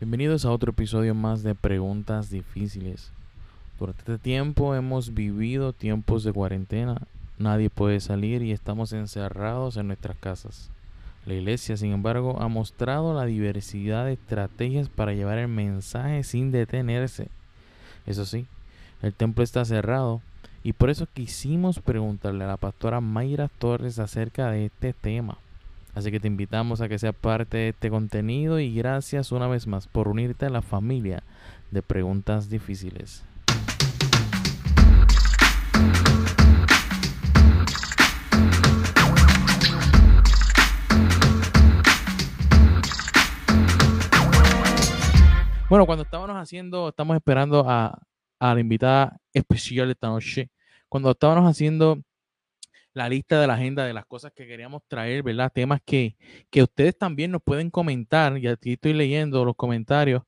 Bienvenidos a otro episodio más de Preguntas Difíciles. Durante este tiempo hemos vivido tiempos de cuarentena, nadie puede salir y estamos encerrados en nuestras casas. La iglesia, sin embargo, ha mostrado la diversidad de estrategias para llevar el mensaje sin detenerse. Eso sí, el templo está cerrado y por eso quisimos preguntarle a la pastora Mayra Torres acerca de este tema. Así que te invitamos a que seas parte de este contenido y gracias una vez más por unirte a la familia de preguntas difíciles. Bueno, cuando estábamos haciendo, estamos esperando a, la invitada especial esta noche, cuando estábamos haciendo la lista de la agenda de las cosas que queríamos traer, ¿verdad? Temas que, que ustedes también nos pueden comentar, y aquí estoy leyendo los comentarios,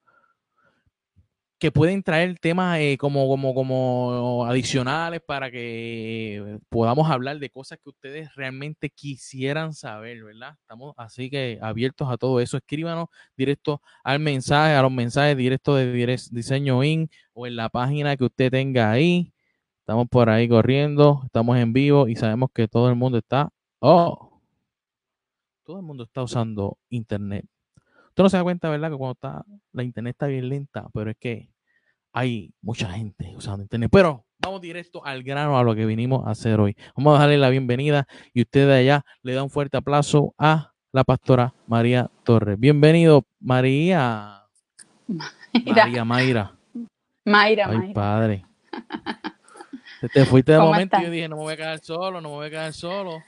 que pueden traer temas eh, como, como, como adicionales para que podamos hablar de cosas que ustedes realmente quisieran saber, ¿verdad? Estamos así que abiertos a todo eso. Escríbanos directo al mensaje, a los mensajes directos de Diseño In o en la página que usted tenga ahí. Estamos por ahí corriendo, estamos en vivo y sabemos que todo el mundo está. ¡Oh! Todo el mundo está usando internet. Usted no se da cuenta, ¿verdad? Que cuando está la internet está bien lenta, pero es que hay mucha gente usando internet. Pero vamos directo al grano a lo que vinimos a hacer hoy. Vamos a darle la bienvenida y usted de allá le da un fuerte aplauso a la pastora María Torres. Bienvenido, María. María Mayra. Mayra, Ay, padre. Te fuiste de momento y yo dije, no me voy a quedar solo, no me voy a quedar solo.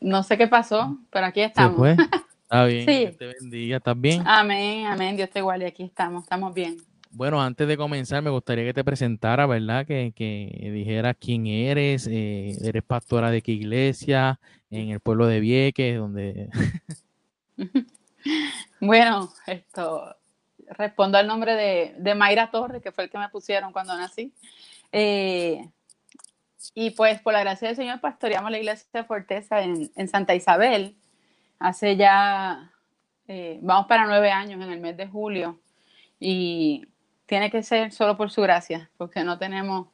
No sé qué pasó, pero aquí estamos. ¿Se Está bien, Dios te bendiga, ¿estás bien? Amén, amén, Dios te iguale, aquí estamos, estamos bien. Bueno, antes de comenzar, me gustaría que te presentara, ¿verdad? Que, que dijeras quién eres, eh, eres pastora de qué iglesia, en el pueblo de Vieques, donde... bueno, esto, respondo al nombre de, de, Mayra Torres, que fue el que me pusieron cuando nací. Eh, y pues por la gracia del Señor pastoreamos la iglesia de Forteza en, en Santa Isabel hace ya, eh, vamos para nueve años en el mes de julio y tiene que ser solo por su gracia, porque no tenemos,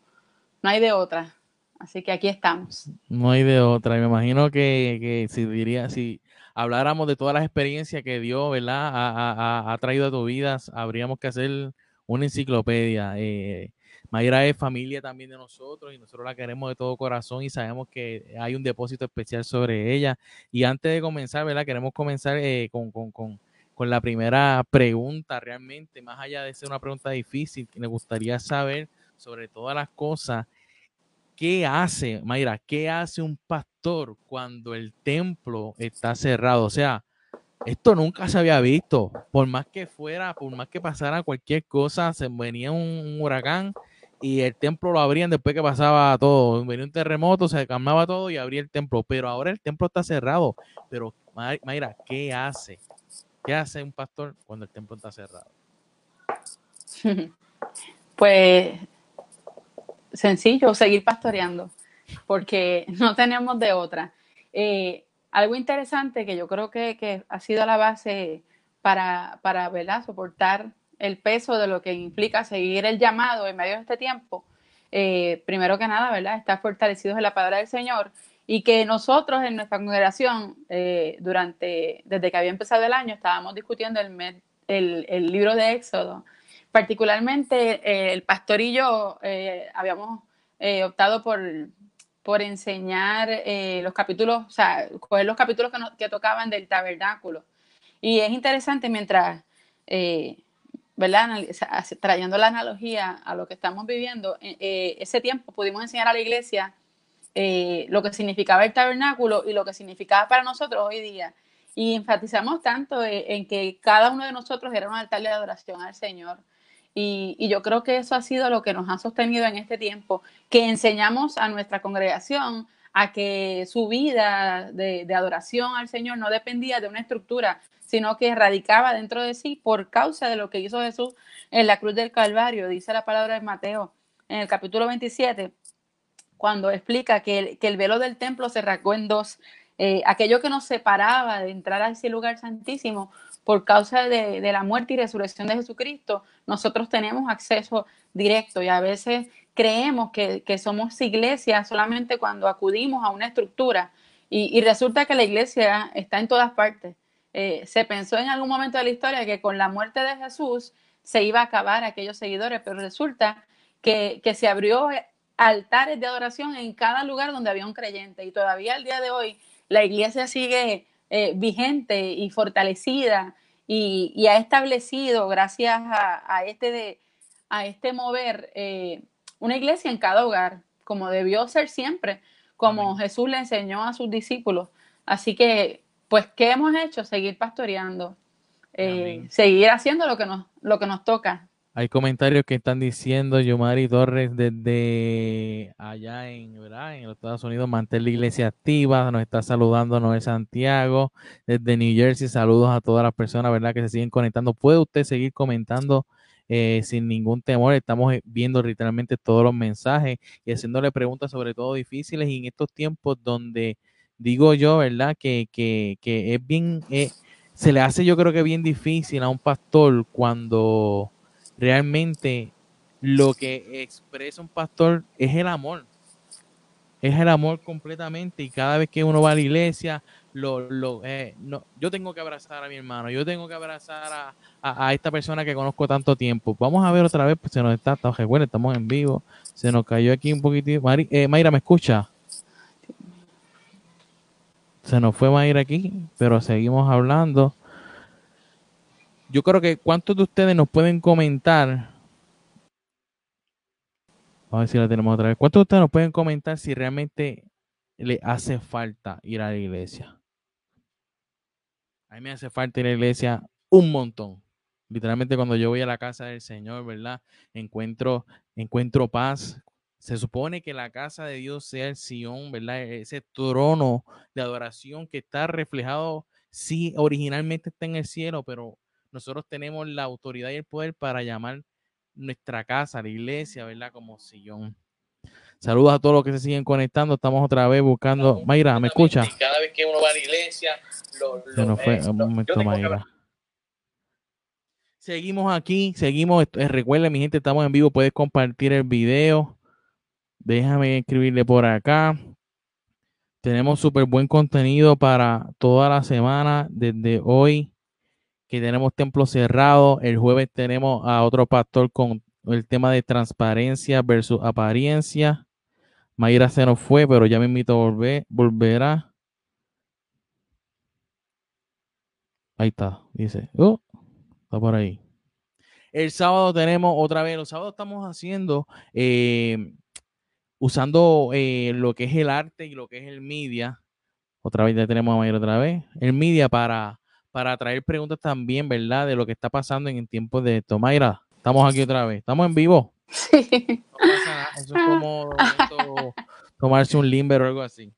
no hay de otra. Así que aquí estamos. No hay de otra. Me imagino que, que si diría, si habláramos de todas las experiencias que Dios, ¿verdad? Ha, ha, traído a tu vida, habríamos que hacer una enciclopedia. Eh, Mayra es familia también de nosotros y nosotros la queremos de todo corazón y sabemos que hay un depósito especial sobre ella. Y antes de comenzar, ¿verdad? Queremos comenzar eh, con, con, con, con, la primera pregunta realmente, más allá de ser una pregunta difícil, me gustaría saber sobre todas las cosas, ¿qué hace, Mayra, qué hace un pastor cuando el templo está cerrado? O sea, esto nunca se había visto. Por más que fuera, por más que pasara cualquier cosa, se venía un huracán y el templo lo abrían después que pasaba todo. Venía un terremoto, se calmaba todo y abría el templo. Pero ahora el templo está cerrado. Pero, Mayra, ¿qué hace? ¿Qué hace un pastor cuando el templo está cerrado? Pues sencillo, seguir pastoreando, porque no tenemos de otra. Eh, algo interesante que yo creo que, que, ha sido la base para, para ¿verdad? soportar el peso de lo que implica seguir el llamado en medio de este tiempo, eh, primero que nada, ¿verdad? Estar fortalecidos en la palabra del Señor y que nosotros en nuestra congregación, eh, durante, desde que había empezado el año, estábamos discutiendo el, el, libro de Éxodo. Particularmente eh, el pastor y yo habíamos optado por, por enseñar los capítulos, o sea, coger los capítulos que, que, tocaban del tabernáculo. Y es interesante mientras Trayendo la analogía a lo que estamos viviendo, eh, eh, ese tiempo pudimos enseñar a la iglesia eh, lo que significaba el tabernáculo y lo que significaba para nosotros hoy día. Y enfatizamos tanto en que cada uno de nosotros era un altar de adoración al Señor. Y, yo creo que eso ha sido lo que nos ha sostenido en este tiempo, que enseñamos a nuestra congregación a que su vida de, de adoración al Señor no dependía de una estructura, sino que radicaba dentro de sí por causa de lo que hizo Jesús en la cruz del Calvario. Dice la palabra de Mateo en el capítulo 27, cuando explica que el, velo del templo se rasgó en dos. Eh, aquello que nos separaba de entrar a ese lugar santísimo por causa de, la muerte y resurrección de Jesucristo, nosotros tenemos acceso directo y a veces creemos que, somos iglesia solamente cuando acudimos a una estructura y, resulta que la iglesia está en todas partes. Eh, se pensó en algún momento de la historia que con la muerte de Jesús se iba a acabar aquellos seguidores, pero resulta que, se abrió altares de adoración en cada lugar donde había un creyente y todavía al día de hoy la iglesia sigue eh, vigente y fortalecida y, ha establecido, gracias a, este, de, a este mover, eh, una iglesia en cada hogar, como debió ser siempre, como Jesús le enseñó a sus discípulos. Así que, pues, ¿qué hemos hecho? Seguir pastoreando, eh, seguir haciendo lo que nos, lo que nos toca. Hay comentarios que están diciendo Yomari Torres desde allá en, ¿verdad? en los Estados Unidos, mantén la iglesia activa, nos está saludando Noel Santiago, desde New Jersey, saludos a todas las personas ¿verdad? que se siguen conectando. ¿Puede usted seguir comentando eh, sin ningún temor? Estamos eh, viendo literalmente todos los mensajes y haciéndole preguntas sobre todo difíciles y en estos tiempos donde digo yo, ¿verdad? Que, que, que es bien... Eh, se le hace yo creo que bien difícil a un pastor cuando realmente lo que expresa un pastor es el amor. Es el amor completamente y cada vez que uno va a la iglesia, lo, lo, eh, no, yo tengo que abrazar a mi hermano, yo tengo que abrazar a, esta persona que conozco tanto tiempo. Vamos a ver otra vez, pues se nos está, bueno, estamos en vivo, se nos cayó aquí un poquitito. Eh, Mayra, ¿me escucha? Se nos fue Mayra aquí, pero seguimos hablando yo creo que cuántos de ustedes nos pueden comentar. Vamos a ver si la tenemos otra vez. ¿Cuántos de ustedes nos pueden comentar si realmente le hace falta ir a la iglesia? A mí me hace falta ir a la iglesia un montón. Literalmente cuando yo voy a la casa del Señor, ¿verdad? Encuentro, encuentro paz. Se supone que la casa de Dios sea el Sion, ¿verdad? Ese trono de adoración que está reflejado, sí, originalmente está en el cielo, pero nosotros tenemos la autoridad y el poder para llamar nuestra casa, la iglesia, ¿verdad? Como sillón. Saludos a todos los que se siguen conectando. Estamos otra vez buscando. Mayra, ¿me escucha? Vez que uno va a la iglesia, lo, se nos fue. un momento, Mayra. Seguimos aquí, seguimos. Recuerden, mi gente, estamos en vivo. Puedes compartir el video. Déjame escribirle por acá. Tenemos súper buen contenido para toda la semana, desde hoy que tenemos templo cerrado. El jueves tenemos a otro pastor con el tema de transparencia versus apariencia. Mayra se nos fue, pero ya me invito a volver, volverá. Ahí está, dice. Oh, está por ahí. El sábado tenemos otra vez, los sábados estamos haciendo, eh, usando eh, lo que es el arte y lo que es el media. Otra vez ya tenemos a Mayra otra vez. El media para para traer preguntas también, ¿verdad? De lo que está pasando en el tiempo de esto. Mayra, estamos aquí otra vez. ¿Estamos en vivo? Sí. No pasa nada. Eso es como tomarse un limber o algo así.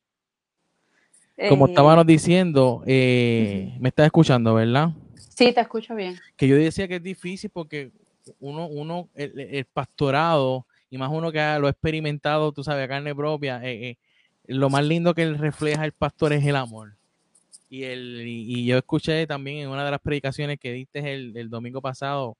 Como eh, estábamos diciendo, eh, me estás escuchando, ¿verdad? Sí, te escucho bien. Que yo decía que es difícil porque uno, uno el, pastorado, y más uno que lo ha experimentado, tú sabes, a carne propia, eh, lo más lindo que refleja el pastor es el amor. Y, el, y, yo escuché también en una de las predicaciones que diste el, domingo pasado,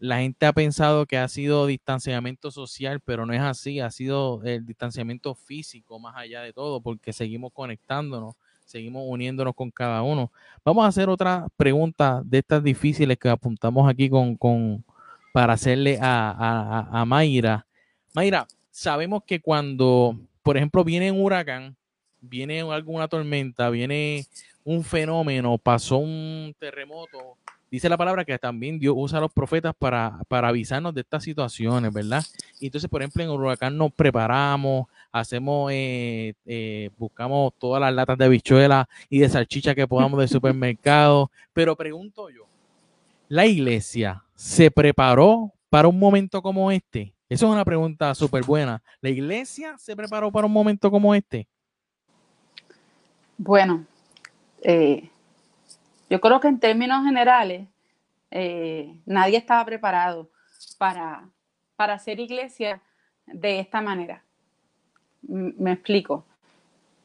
la gente ha pensado que ha sido distanciamiento social, pero no es así, ha sido el distanciamiento físico más allá de todo, porque seguimos conectándonos, seguimos uniéndonos con cada uno. Vamos a hacer otra pregunta de estas difíciles que apuntamos aquí con, con para hacerle a, a, a Mayra. Mayra, sabemos que cuando, por ejemplo, viene un huracán, viene alguna tormenta, viene un fenómeno, pasó un terremoto, dice la palabra que también Dios usa a los profetas para, para avisarnos de estas situaciones, ¿verdad? Y entonces, por ejemplo, en huracán nos preparamos, hacemos, eh, eh, buscamos todas las latas de bichuela y de salchicha que podamos del supermercado. Pero pregunto yo, ¿la iglesia se preparó para un momento como este? Esa es una pregunta súper buena. ¿La iglesia se preparó para un momento como este? Bueno, eh, yo creo que en términos generales, eh, nadie estaba preparado para, para hacer iglesia de esta manera. Me explico.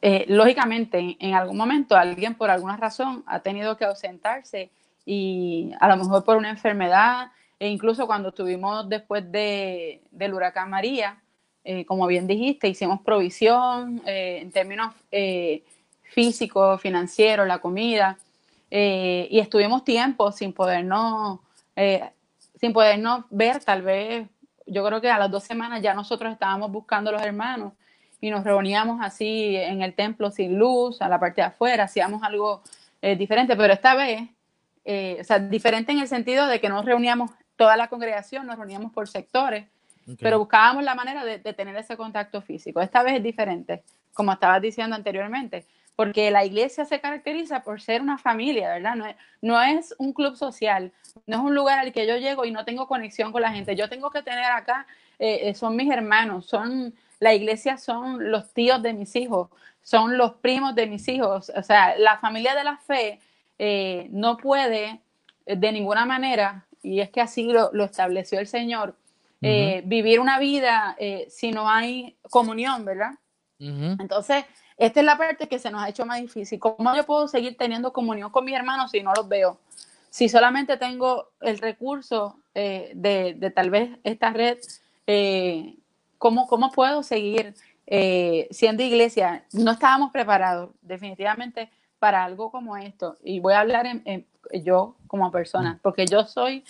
Eh, lógicamente, en algún momento alguien por alguna razón ha tenido que ausentarse y a lo mejor por una enfermedad, e incluso cuando estuvimos después de, del huracán María, eh, como bien dijiste, hicimos provisión en términos físicos, financieros, la comida, y estuvimos tiempo sin podernos, sin podernos ver, tal vez, yo creo que a las dos semanas ya nosotros estábamos buscando a los hermanos y nos reuníamos así en el templo sin luz, a la parte de afuera, hacíamos algo eh, diferente, pero esta vez, eh, o sea, diferente en el sentido de que nos reuníamos toda la congregación, nos reuníamos por sectores, pero buscábamos la manera de, tener ese contacto físico. Esta vez es diferente, como estabas diciendo anteriormente, porque la iglesia se caracteriza por ser una familia, ¿verdad? No es, no es un club social, no es un lugar al que yo llego y no tengo conexión con la gente. Yo tengo que tener acá, eh, son mis hermanos, son la iglesia son los tíos de mis hijos, son los primos de mis hijos. O sea, la familia de la fe eh, no puede eh, de ninguna manera, y es que así lo, estableció el Señor, eh, vivir una vida si no hay comunión, ¿verdad? Entonces, esta es la parte que se nos ha hecho más difícil. ¿Cómo yo puedo seguir teniendo comunión con mis hermanos si no los veo? Si solamente tengo el recurso de, de, tal vez esta red ¿cómo, puedo seguir eh, siendo iglesia? No estábamos preparados definitivamente para algo como esto. Y voy a hablar en, yo como persona, mm. porque yo soy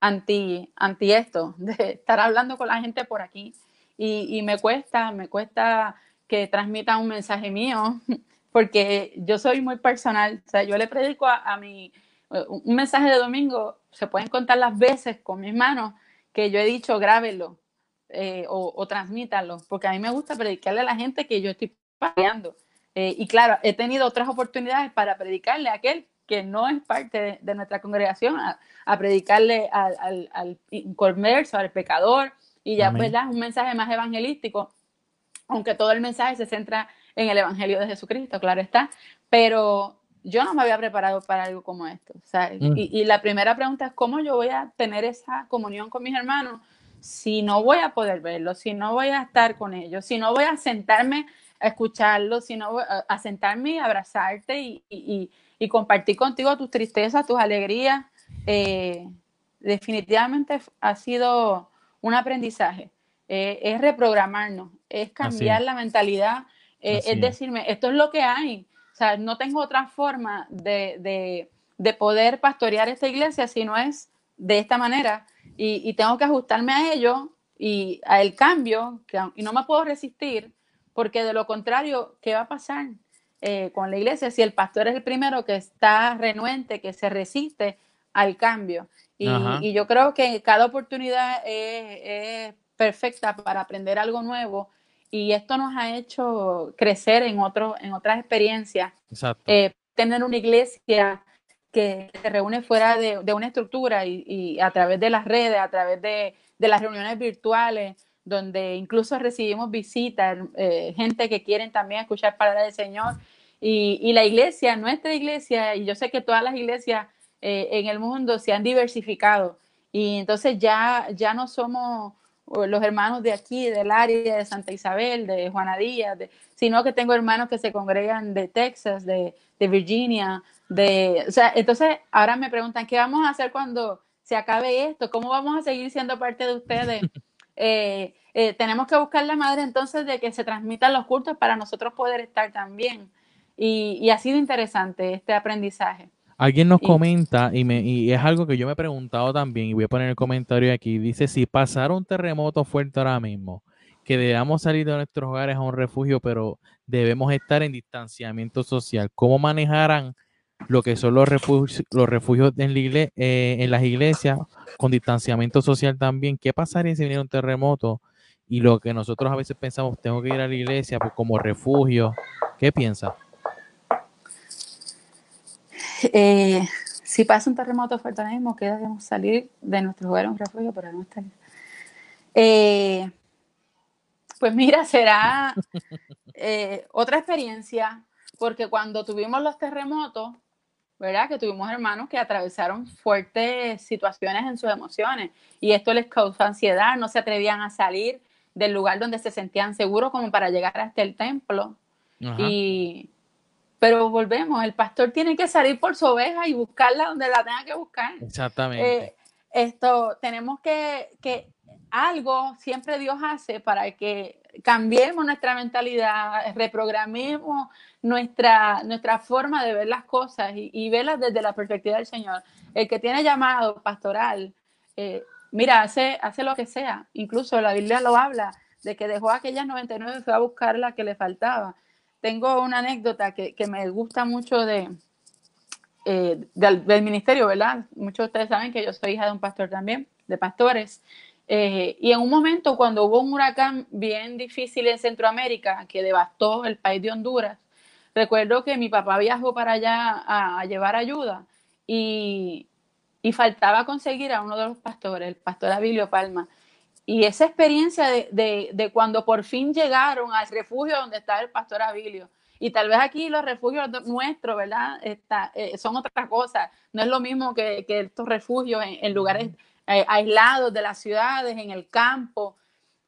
anti, anti esto, de estar hablando con la gente por aquí. Y, me cuesta, me cuesta que transmitan un mensaje mío, porque yo soy muy personal. O sea, yo le predico a, a mi, un mensaje de domingo, se pueden contar las veces con mis manos que yo he dicho, grábelo, eh, o, transmítalo, porque a mí me gusta predicarle a la gente que yo estoy paseando. Eh, y claro, he tenido otras oportunidades para predicarle a aquel que no es parte de, nuestra congregación, a, predicarle al, al, al inconverso, al pecador, y ya pues un mensaje más evangelístico, aunque todo el mensaje se centra en el Evangelio de Jesucristo, claro está, pero yo no me había preparado para algo como esto. Mm. y, y, la primera pregunta es, ¿cómo yo voy a tener esa comunión con mis hermanos si no voy a poder verlo, si no voy a estar con ellos, si no voy a sentarme a escucharlo, si no voy a, sentarme y abrazarte y, compartir contigo tus tristezas, tus alegrías, eh, definitivamente ha sido un aprendizaje. Eh, es reprogramarnos, es cambiar la mentalidad, eh, es decirme, esto es lo que hay. O sea, no tengo otra forma de, de poder pastorear esta iglesia si no es de esta manera y, tengo que ajustarme a ello y a el cambio que, y no me puedo resistir porque de lo contrario, ¿qué va a pasar eh, con la iglesia si el pastor es el primero que está renuente, que se resiste al cambio? Y, yo creo que cada oportunidad es, perfecta para aprender algo nuevo y esto nos ha hecho crecer en, otro, en otras experiencias. Eh, tener una iglesia que se reúne fuera de, una estructura y, a través de las redes, a través de, las reuniones virtuales, donde incluso recibimos visitas, eh, gente que quieren también escuchar palabras del Señor. Y, la iglesia, nuestra iglesia, y yo sé que todas las iglesias eh, en el mundo se han diversificado. Y entonces ya, ya no somos los hermanos de aquí, del área de Santa Isabel, de Juana Díaz, sino que tengo hermanos que se congregan de Texas, de, de Virginia, de, o sea, entonces ahora me preguntan, ¿qué vamos a hacer cuando se acabe esto? ¿Cómo vamos a seguir siendo parte de ustedes? Eh, eh, tenemos que buscar la madre entonces de que se transmitan los cultos para nosotros poder estar también. Y, ha sido interesante este aprendizaje. Alguien nos comenta, y, me, y es algo que yo me he preguntado también, y voy a poner el comentario aquí, dice, si pasara un terremoto fuerte ahora mismo, que debamos salir de nuestros hogares a un refugio, pero debemos estar en distanciamiento social, ¿cómo manejarán lo que son los refugios, los refugios en, eh, en las iglesias con distanciamiento social también. ¿Qué pasaría si viniera un terremoto? Y lo que nosotros a veces pensamos, tengo que ir a la iglesia pues, como refugio. ¿Qué piensa? Eh, si pasa un terremoto fuerte mismo, que debemos salir de nuestro lugar un refugio para no estar. Eh, pues mira, será otra experiencia, porque cuando tuvimos los terremotos, ¿verdad? Que tuvimos hermanos que atravesaron fuertes situaciones en sus emociones y esto les causó ansiedad, no se atrevían a salir, del lugar donde se sentían seguros como para llegar hasta el templo. Y pero volvemos, el pastor tiene que salir por su oveja y buscarla donde la tenga que buscar. Exactamente. Eh, esto, tenemos que, que algo siempre Dios hace para que cambiemos nuestra mentalidad, reprogramemos nuestra, nuestra forma de ver las cosas y, verlas desde la perspectiva del Señor. El que tiene llamado pastoral, eh, mira, hace, hace lo que sea. Incluso la Biblia lo habla, de que dejó aquellas 99 y fue a buscar la que le faltaba. Tengo una anécdota que, me gusta mucho de, eh, del, del, ministerio, ¿verdad? Muchos de ustedes saben que yo soy hija de un pastor también, de pastores. Eh, y en un momento cuando hubo un huracán bien difícil en Centroamérica que devastó el país de Honduras, recuerdo que mi papá viajó para allá a, llevar ayuda y, y, faltaba conseguir a uno de los pastores, el pastor Abilio Palma. Y esa experiencia de, de, de, cuando por fin llegaron al refugio donde estaba el pastor Abilio. Y tal vez aquí los refugios nuestros, ¿verdad? Está, eh, son otra cosa. No es lo mismo que, que estos refugios en, en lugares eh, aislados de las ciudades, en el campo.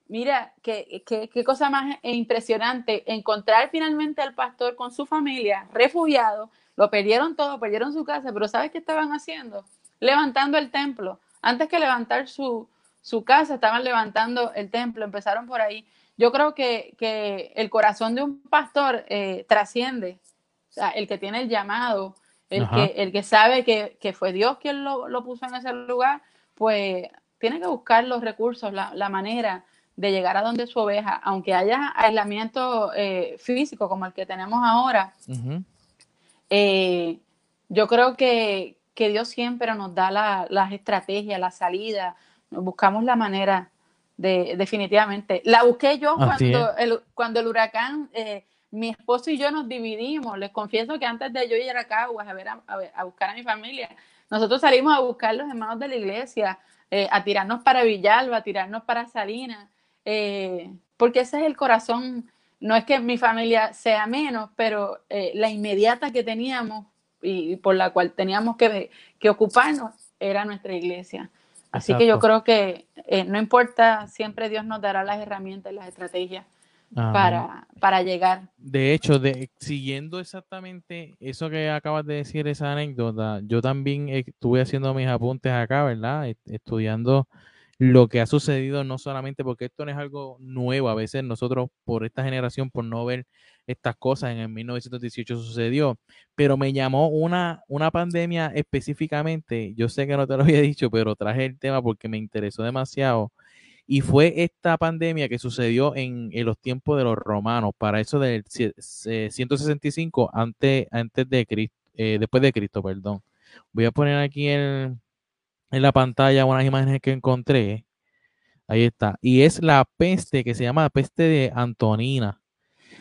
Mira, qué, qué, cosa más impresionante encontrar finalmente al pastor con su familia, refugiado, lo perdieron todo, perdieron su casa, pero ¿sabes qué estaban haciendo? Levantando el templo. Antes que levantar su, su casa, estaban levantando el templo, empezaron por ahí. Yo creo que, que el corazón de un pastor eh, trasciende, o sea, el que tiene el llamado, el, que, el que sabe que, que fue Dios quien lo, lo, puso en ese lugar, pues tiene que buscar los recursos, la, manera de llegar a donde su oveja, aunque haya aislamiento eh, físico como el que tenemos ahora, eh, yo creo que, Dios siempre nos da las estrategias, la salida, buscamos la manera de, definitivamente. La busqué yo cuando el, cuando el huracán, eh, mi esposo y yo nos dividimos. Les confieso que antes de yo ir a Caguas a, ver, a buscar a mi familia, nosotros salimos a buscar los hermanos de la iglesia, eh, a tirarnos para Villalba, a tirarnos para Salinas, eh, porque ese es el corazón. No es que mi familia sea menos, pero eh, la inmediata que teníamos y, por la cual teníamos que, que, ocuparnos era nuestra iglesia. Así que yo creo que no importa, siempre Dios nos dará las herramientas, las estrategias para, para llegar. De hecho, de, siguiendo exactamente eso que acabas de decir, esa anécdota, yo también estuve haciendo mis apuntes acá, ¿verdad? Estudiando lo que ha sucedido, no solamente porque esto no es algo nuevo, a veces nosotros por esta generación, por no ver estas cosas en el 1918 sucedió, pero me llamó una, una pandemia específicamente, yo sé que no te lo había dicho, pero traje el tema porque me interesó demasiado y fue esta pandemia que sucedió en, los tiempos de los romanos, para eso del 165 antes, antes de Cristo, eh, después de Cristo, perdón. Voy a poner aquí en, en la pantalla unas imágenes que encontré. Ahí está. Y es la peste que se llama la peste de Antonina.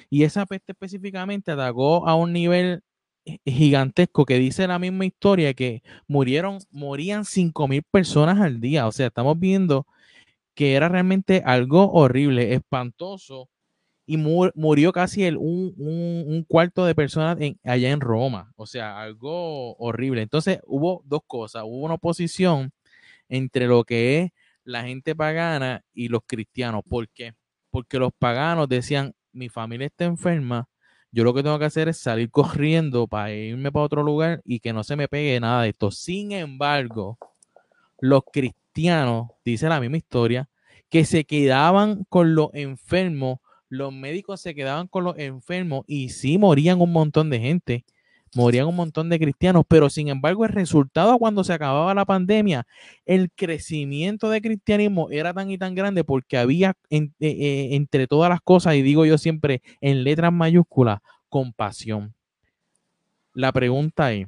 Y esa peste específicamente atacó a un nivel gigantesco que dice la misma historia que murieron, morían 5.000 personas al día. O sea, estamos viendo que era realmente algo horrible, espantoso, y murió casi el, un, cuarto de personas allá en Roma, o sea, algo horrible. Entonces hubo dos cosas, hubo una oposición entre lo que es la gente pagana y los cristianos. ¿Por qué? Porque los paganos decían, mi familia está enferma, yo lo que tengo que hacer es salir corriendo para irme para otro lugar y que no se me pegue nada de esto. Sin embargo, los cristianos dice la misma historia, que se quedaban con los enfermos, los médicos se quedaban con los enfermos y sí morían un montón de gente, morían un montón de cristianos, pero sin embargo el resultado cuando se acababa la pandemia, el crecimiento de cristianismo era tan y tan grande porque había eh, eh, entre todas las cosas, y digo yo siempre en letras mayúsculas, compasión. La pregunta es,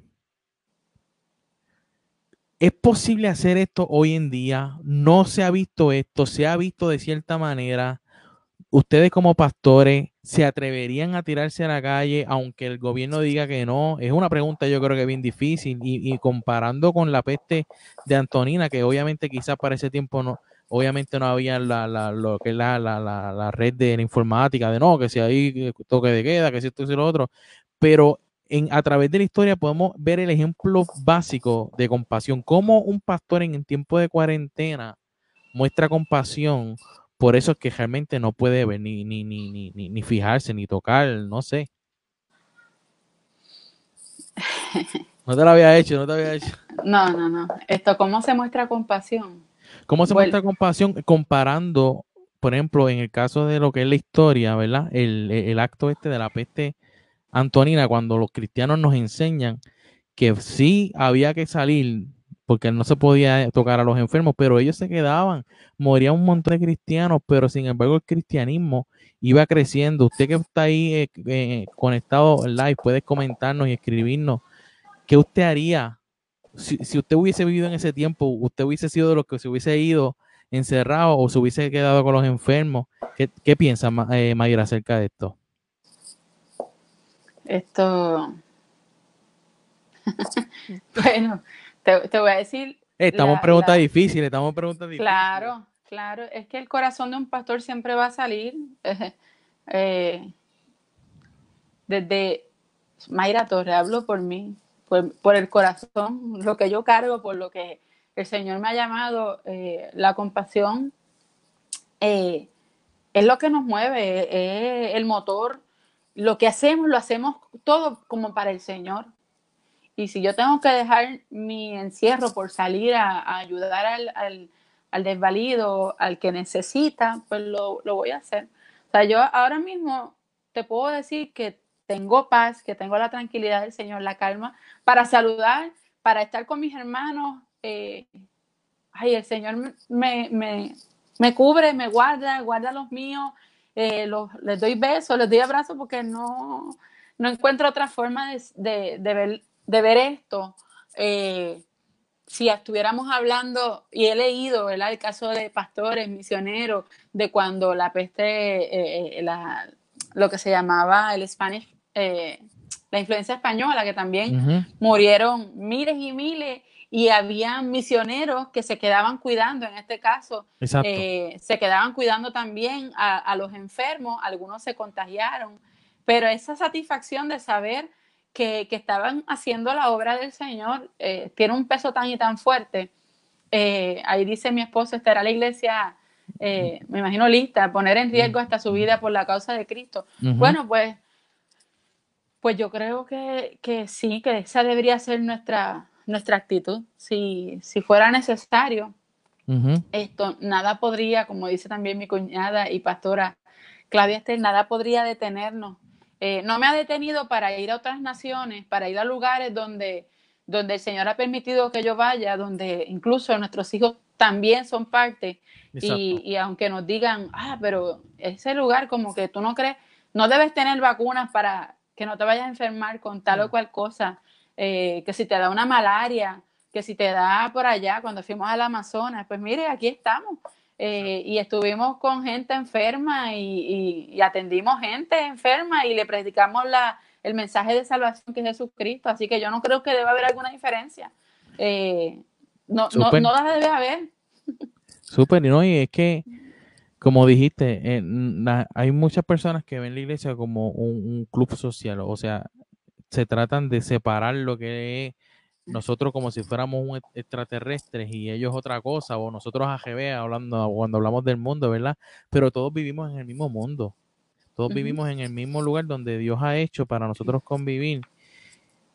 ¿Es posible hacer esto hoy en día? No se ha visto esto, se ha visto de cierta manera. Ustedes como pastores se atreverían a tirarse a la calle aunque el gobierno diga que no. Es una pregunta yo creo que bien difícil y, comparando con la peste de Antonina, que obviamente quizás para ese tiempo no, obviamente no había la, la, lo que es la, la, la, red de la informática, de no, que si hay toque de queda, que si esto y lo otro, pero a través de la historia podemos ver el ejemplo básico de compasión, cómo un pastor en el tiempo de cuarentena muestra compasión por eso es que realmente no puede ver ni, ni, ni, ni, ni fijarse, ni tocar, no sé. No te lo había hecho, no te había hecho. No, no, no. Esto, ¿cómo se muestra compasión? ¿Cómo se muestra compasión? Comparando, por ejemplo, en el caso de lo que es la historia, ¿verdad? El, el acto este de la peste antonina, cuando los cristianos nos enseñan que sí había que salir porque no se podía tocar a los enfermos, pero ellos se quedaban, morían un montón de cristianos, pero sin embargo el cristianismo iba creciendo. Usted que está ahí eh, eh, conectado live, puede comentarnos y escribirnos qué usted haría si, usted hubiese vivido en ese tiempo, usted hubiese sido de los que se hubiese ido encerrado o se hubiese quedado con los enfermos. ¿Qué, piensa eh, Mayra acerca de esto? Esto, bueno, te, voy a decir. estamos en preguntas difíciles, estamos en preguntas difíciles. Claro, claro, es que el corazón de un pastor siempre va a salir. Eh, desde Mayra Torre, hablo por mí, por, el corazón, lo que yo cargo, por lo que el Señor me ha llamado, eh, la compasión eh, es lo que nos mueve, es el motor. Lo que hacemos, lo hacemos todo como para el Señor. Y si yo tengo que dejar mi encierro por salir a, ayudar al, al, desvalido, al que necesita, pues lo, voy a hacer. O sea, yo ahora mismo te puedo decir que tengo paz, que tengo la tranquilidad del Señor, la calma, para saludar, para estar con mis hermanos. Eh, ay, el Señor me, me, cubre, me guarda, guarda los míos, eh, les doy besos, les doy abrazos porque no, no encuentro otra forma de, de ver de ver esto, eh, si estuviéramos hablando, y he leído el caso de pastores, misioneros, de cuando la peste, eh, eh, lo que se llamaba el Spanish, la influencia española, que también murieron miles y miles, y había misioneros que se quedaban cuidando, en este caso, se quedaban cuidando también a, a los enfermos, algunos se contagiaron, pero esa satisfacción de saber que, estaban haciendo la obra del Señor eh, tiene un peso tan y tan fuerte. Eh, ahí dice mi esposo, estará la iglesia, eh, me imagino lista, poner en riesgo hasta su vida por la causa de Cristo. Bueno, pues, pues yo creo que, sí, que esa debería ser nuestra, nuestra actitud. Si, si fuera necesario, esto, nada podría, como dice también mi cuñada y pastora Claudia Estel, nada podría detenernos eh, no me ha detenido para ir a otras naciones, para ir a lugares donde, donde el Señor ha permitido que yo vaya, donde incluso nuestros hijos también son parte. Y, aunque nos digan, ah, pero ese lugar como que tú no crees, no debes tener vacunas para que no te vayas a enfermar con tal o mm. cual cosa, eh, que si te da una malaria, que si te da por allá, cuando fuimos al Amazonas, pues mire, aquí estamos. Eh, y estuvimos con gente enferma y, atendimos gente enferma y le predicamos la, el mensaje de salvación que es Jesucristo. Así que yo no creo que deba haber alguna diferencia. Eh, no, no, no, la debe haber. Súper, ¿no? Y es que, como dijiste, eh, hay muchas personas que ven la iglesia como un, club social. O sea, se tratan de separar lo que es nosotros como si fuéramos un extraterrestres y ellos otra cosa, o nosotros AGB hablando cuando hablamos del mundo, ¿verdad? Pero todos vivimos en el mismo mundo. Todos vivimos en el mismo lugar donde Dios ha hecho para nosotros convivir.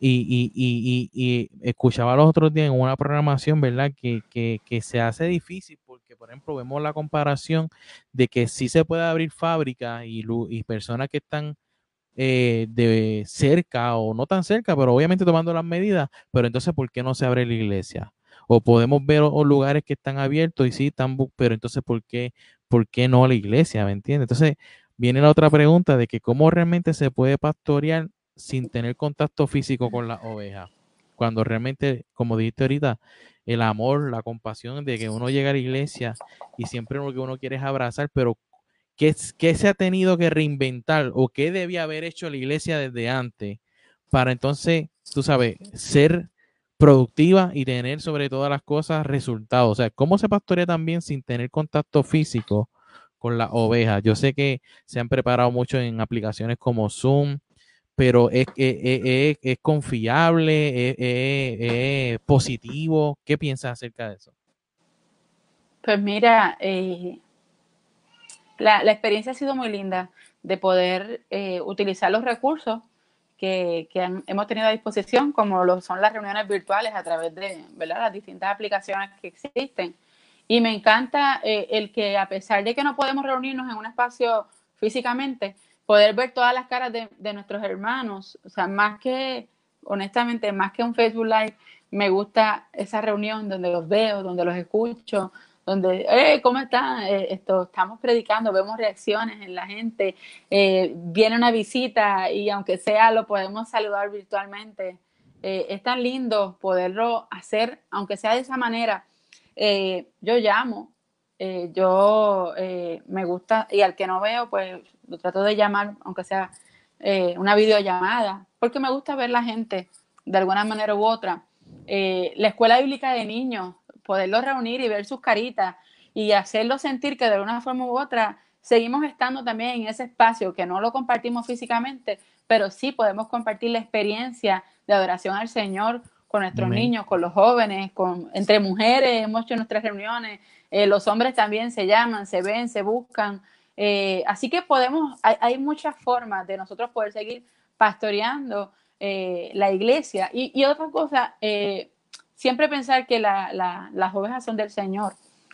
Y, y, y, y, escuchaba los otros días en una programación, ¿verdad? Que, que, que, se hace difícil porque, por ejemplo, vemos la comparación de que sí se puede abrir fábricas y, y personas que están eh, de cerca o no tan cerca, pero obviamente tomando las medidas, pero entonces, ¿por qué no se abre la iglesia? O podemos ver lugares que están abiertos y sí están, pero entonces, ¿por qué, ¿por qué no la iglesia? ¿Me entiendes? Entonces, viene la otra pregunta de que cómo realmente se puede pastorear sin tener contacto físico con las ovejas. Cuando realmente, como dijiste ahorita, el amor, la compasión de que uno llega a la iglesia y siempre lo que uno quiere es abrazar, pero ¿Qué, se ha tenido que reinventar o qué debía haber hecho la iglesia desde antes para entonces, tú sabes, ser productiva y tener sobre todas las cosas resultados? O sea, ¿cómo se pastorea también sin tener contacto físico con las ovejas? Yo sé que se han preparado mucho en aplicaciones como Zoom, pero es, es, es, confiable, es, positivo. ¿Qué piensas acerca de eso? Pues mira, eh, la, experiencia ha sido muy linda de poder eh, utilizar los recursos que, hemos tenido a disposición, como lo son las reuniones virtuales a través de las distintas aplicaciones que existen. Y me encanta eh, el que a pesar de que no podemos reunirnos en un espacio físicamente, poder ver todas las caras de, de nuestros hermanos, o sea, más que, honestamente, más que un Facebook Live, me gusta esa reunión donde los veo, donde los escucho, donde, eh, ¿cómo están? Eh, esto, estamos predicando, vemos reacciones en la gente, eh, viene una visita y aunque sea lo podemos saludar virtualmente. Es tan lindo poderlo hacer, aunque sea de esa manera. yo llamo, yo me gusta, y al que no veo, pues lo trato de llamar, aunque sea una videollamada, porque me gusta ver la gente de alguna manera u otra. la escuela bíblica de niños poderlos reunir y ver sus caritas y hacerlos sentir que de una forma u otra seguimos estando también en ese espacio, que no lo compartimos físicamente, pero sí podemos compartir la experiencia de adoración al Señor con nuestros niños, con los jóvenes, con, entre mujeres, hemos hecho nuestras reuniones, eh, los hombres también se llaman, se ven, se buscan. Eh, así que podemos, hay, muchas formas de nosotros poder seguir pastoreando eh, la iglesia. Y, y otra cosa, siempre pensar que las ovejas son del Señor.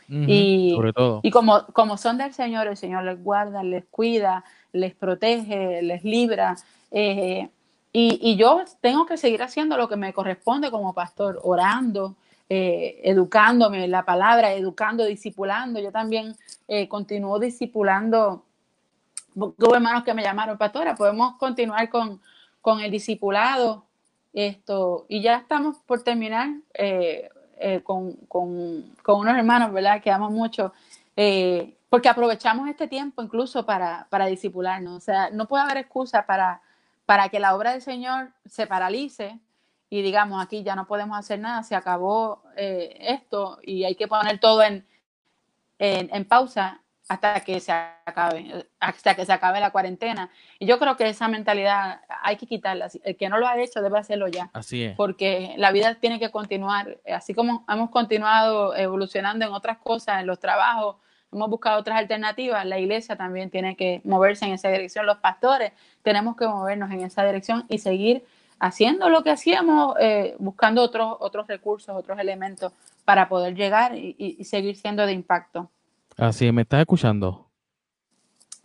y, sobre todo. y como, como son del Señor, el Señor les guarda, les cuida, les protege, les libra. Eh, y, yo tengo que seguir haciendo lo que me corresponde como pastor, orando, eh, educándome en la palabra, educando, discipulando. Yo también eh, continúo discipulando. Hubo hermanos que me llamaron, pastora, podemos continuar con, con el discipulado. Esto, y ya estamos por terminar eh, eh, con, unos hermanos, ¿verdad? Que amo mucho, eh, porque aprovechamos este tiempo incluso para, para disipularnos. O sea, no puede haber excusa para, para que la obra del Señor se paralice y digamos, aquí ya no podemos hacer nada, se acabó esto y hay que poner todo en, en pausa hasta que se acabe, hasta que se acabe la cuarentena. Y yo creo que esa mentalidad hay que quitarla. El que no lo ha hecho debe hacerlo ya. Así es. Porque la vida tiene que continuar. Así como hemos continuado evolucionando en otras cosas, en los trabajos, hemos buscado otras alternativas, la iglesia también tiene que moverse en esa dirección. Los pastores tenemos que movernos en esa dirección y seguir haciendo lo que hacíamos, eh, buscando otros, otros recursos, otros elementos para poder llegar y seguir siendo de impacto. Así, ¿me estás escuchando?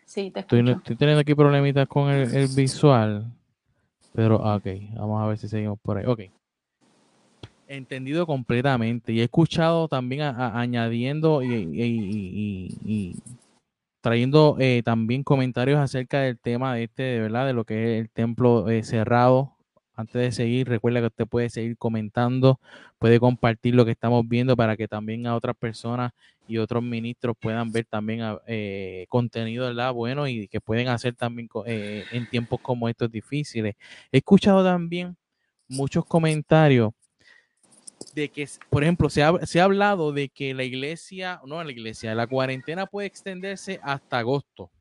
Sí, te escucho. Estoy, teniendo aquí problemitas con el, visual, pero ah, ok, vamos a ver si seguimos por ahí. Ok. Entendido completamente y he escuchado también añadiendo y, trayendo eh, también comentarios acerca del tema de este, de verdad, de lo que es el templo eh, cerrado antes de seguir, recuerda que usted puede seguir comentando, puede compartir lo que estamos viendo para que también a otras personas y otros ministros puedan ver también ah, eh, contenido ¿verdad? bueno y que pueden hacer también eh, en tiempos como estos difíciles. He escuchado también muchos comentarios de que, por ejemplo, se ha, se ha hablado de que la iglesia, no la iglesia, la cuarentena puede extenderse hasta agosto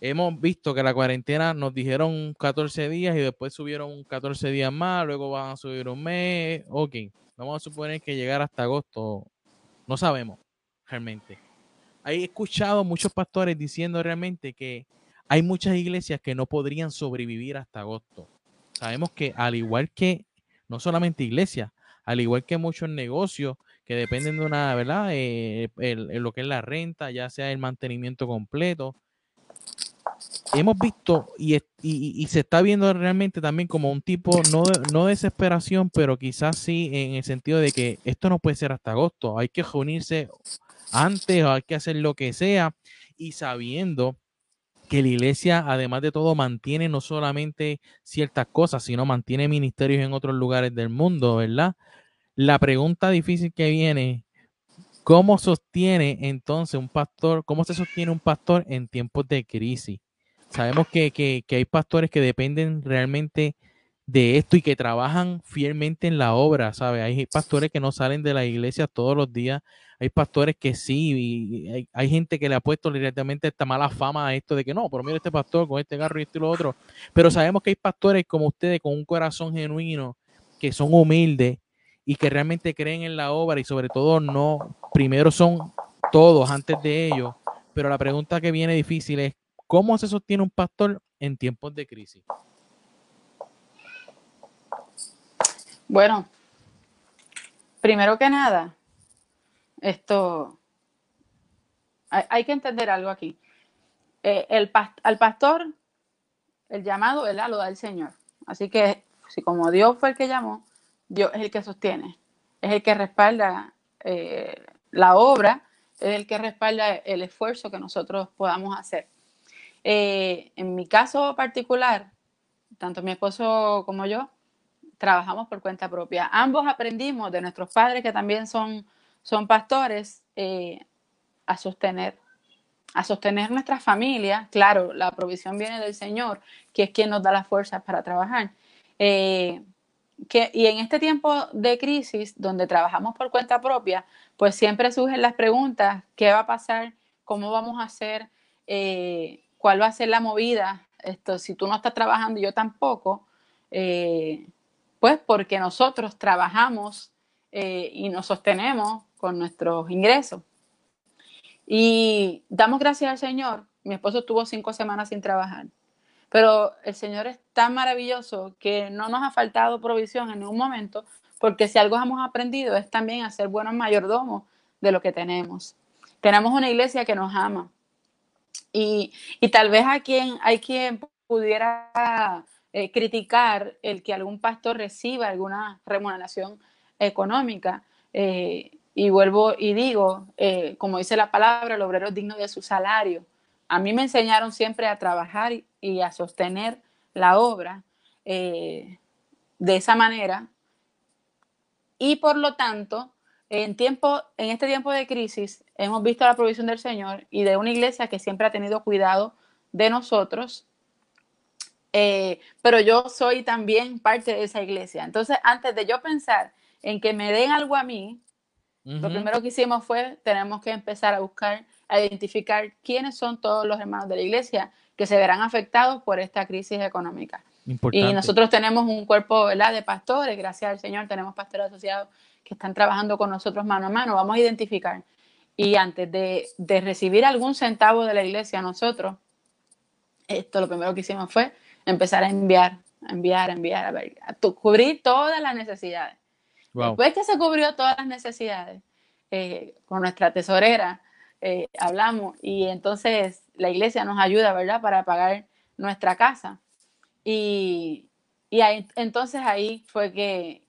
hemos visto que la cuarentena nos dijeron 14 días y después subieron 14 días más, luego van a subir un mes. Ok, vamos a suponer que llegar hasta agosto, no sabemos realmente. He escuchado muchos pastores diciendo realmente que hay muchas iglesias que no podrían sobrevivir hasta agosto. Sabemos que al igual que, no solamente iglesias, al igual que muchos negocios que dependen de una, ¿verdad? Eh, lo que es la renta, ya sea el mantenimiento completo, hemos visto y, se está viendo realmente también como un tipo, no de, desesperación, pero quizás sí en el sentido de que esto no puede ser hasta agosto, hay que reunirse antes o hay que hacer lo que sea y sabiendo que la iglesia, además de todo, mantiene no solamente ciertas cosas, sino mantiene ministerios en otros lugares del mundo, ¿verdad? La pregunta difícil que viene, ¿cómo sostiene entonces un pastor, cómo se sostiene un pastor en tiempos de crisis? Sabemos que, que, hay pastores que dependen realmente de esto y que trabajan fielmente en la obra, ¿sabes? Hay pastores que no salen de la iglesia todos los días, hay pastores que sí, y hay, gente que le ha puesto directamente esta mala fama a esto de que no, pero mira este pastor con este garro y esto y lo otro, pero sabemos que hay pastores como ustedes con un corazón genuino, que son humildes y que realmente creen en la obra y sobre todo no, primero son todos antes de ellos Pero la pregunta que viene difícil es, ¿cómo se sostiene un pastor en tiempos de crisis? Bueno, primero que nada, esto, hay, que entender algo aquí. Eh, el al pastor, el llamado, ¿verdad? Lo da el Señor. Así que, si como Dios fue el que llamó, Dios es el que sostiene, es el que respalda eh, la obra, es el que respalda el esfuerzo que nosotros podamos hacer. Eh, en mi caso particular, tanto mi esposo como yo, trabajamos por cuenta propia. Ambos aprendimos de nuestros padres, que también son, son pastores, eh, a sostener a sostener nuestra familia. Claro, la provisión viene del Señor, que es quien nos da las fuerzas para trabajar. Eh, y en este tiempo de crisis, donde trabajamos por cuenta propia, pues siempre surgen las preguntas, ¿qué va a pasar? ¿Cómo vamos a hacer? ¿Cuál va a ser la movida? Esto, si tú no estás trabajando y yo tampoco, eh, pues porque nosotros trabajamos y nos sostenemos con nuestros ingresos. Y damos gracias al Señor. Mi esposo estuvo cinco semanas sin trabajar. Pero el Señor es tan maravilloso que no nos ha faltado provisión en ningún momento, porque si algo hemos aprendido es también a ser buenos mayordomos de lo que tenemos. Tenemos una iglesia que nos ama. Y, tal vez a quien, hay quien pudiera eh, criticar el que algún pastor reciba alguna remuneración económica. Eh, y vuelvo y digo, eh, como dice la palabra, el obrero es digno de su salario. A mí me enseñaron siempre a trabajar y, a sostener la obra de esa manera. Y por lo tanto, en, tiempo, en este tiempo de crisis hemos visto la provisión del Señor y de una iglesia que siempre ha tenido cuidado de nosotros. Eh, pero yo soy también parte de esa iglesia. Entonces, antes de yo pensar en que me den algo a mí, lo primero que hicimos fue, tenemos que empezar a buscar, a identificar quiénes son todos los hermanos de la iglesia que se verán afectados por esta crisis económica. Y nosotros tenemos un cuerpo de pastores, gracias al Señor, tenemos pastores asociados que están trabajando con nosotros mano a mano. Vamos a identificar. Y antes de, de recibir algún centavo de la iglesia, nosotros, esto lo primero que hicimos fue empezar a enviar, a enviar, a enviar, a, ver, a cubrir todas las necesidades. Después que se cubrió todas las necesidades, eh, con nuestra tesorera eh, hablamos y entonces la iglesia nos ayuda, ¿verdad?, para pagar nuestra casa. Y, entonces ahí fue que,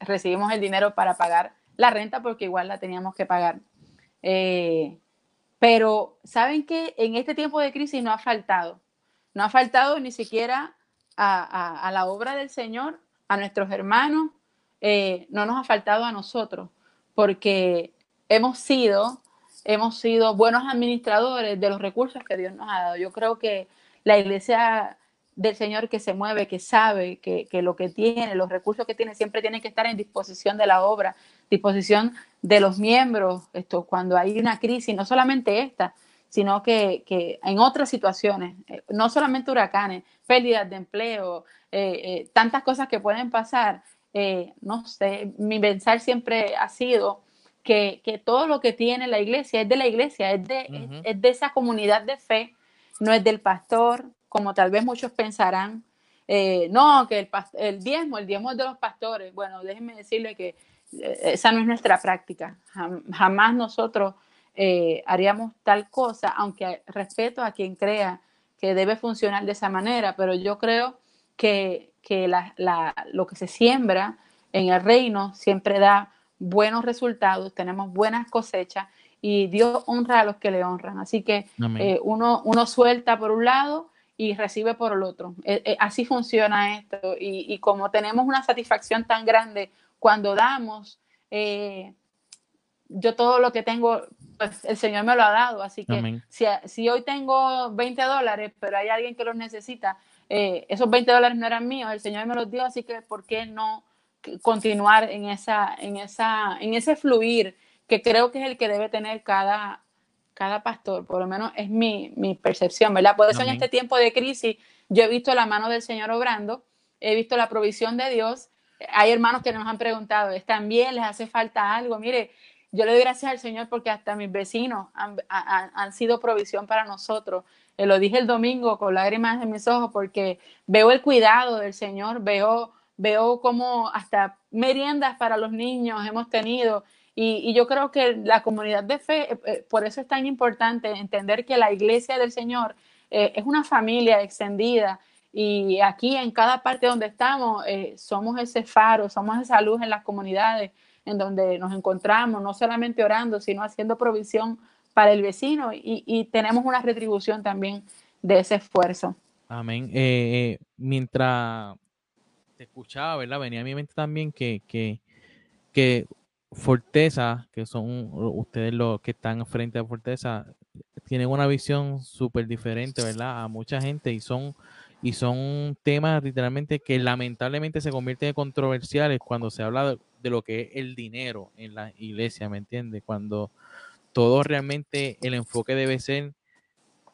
recibimos el dinero para pagar la renta porque igual la teníamos que pagar. Eh, pero saben que en este tiempo de crisis no ha faltado, no ha faltado ni siquiera a la obra del Señor, a nuestros hermanos, eh, no nos ha faltado a nosotros, porque hemos sido, hemos sido buenos administradores de los recursos que Dios nos ha dado. Yo creo que la iglesia del Señor que se mueve, que sabe que, lo que tiene, los recursos que tiene, siempre tienen que estar en disposición de la obra, disposición de los miembros, esto, cuando hay una crisis, no solamente esta, sino que, en otras situaciones, eh, no solamente huracanes, pérdidas de empleo, eh, tantas cosas que pueden pasar, eh, no sé, mi pensar siempre ha sido que, todo lo que tiene la iglesia es de la iglesia, es de, es, de esa comunidad de fe, no es del pastor, como tal vez muchos pensarán. Eh, no, que el, el diezmo, el diezmo es de los pastores. Bueno, déjenme decirle que eh, esa no es nuestra práctica. jamás nosotros haríamos tal cosa, aunque respeto a quien crea que debe funcionar de esa manera, pero yo creo que, que lo que se siembra en el reino siempre da buenos resultados, tenemos buenas cosechas y Dios honra a los que le honran. Así que eh, uno, uno suelta por un lado y recibe por el otro. Eh, eh, así funciona esto. Y, como tenemos una satisfacción tan grande cuando damos, yo todo lo que tengo, pues el Señor me lo ha dado. Así que si, si, hoy tengo 20 dólares, pero hay alguien que los necesita, eh, esos 20 dólares no eran míos, el Señor me los dio, así que ¿por qué no continuar en, esa, en, esa, en ese fluir que creo que es el que debe tener cada, cada pastor? Por lo menos es mi, mi percepción, ¿verdad? Por eso en este tiempo de crisis yo he visto la mano del Señor obrando, he visto la provisión de Dios. Hay hermanos que nos han preguntado, ¿están bien? ¿Les hace falta algo? Mire, yo le doy gracias al Señor porque hasta mis vecinos han, han, sido provisión para nosotros. Eh, lo dije el domingo con lágrimas en mis ojos porque veo el cuidado del Señor, veo, veo como hasta meriendas para los niños hemos tenido. Y, y yo creo que la comunidad de fe, eh, eh, por eso es tan importante entender que la iglesia del Señor es una familia extendida y aquí en cada parte donde estamos somos ese faro, somos esa luz en las comunidades en donde nos encontramos, no solamente orando, sino haciendo provisión para el vecino y, tenemos una retribución también de ese esfuerzo. Amén. Eh, eh, mientras te escuchaba, ¿verdad? Venía a mi mente también que, que, que Forteza, que son ustedes los que están frente a Forteza, tienen una visión súper diferente, ¿verdad? A mucha gente y son y son temas literalmente que lamentablemente se convierten en controversiales cuando se habla de, lo que es el dinero en la iglesia, ¿me entiendes? Cuando todo realmente el enfoque debe ser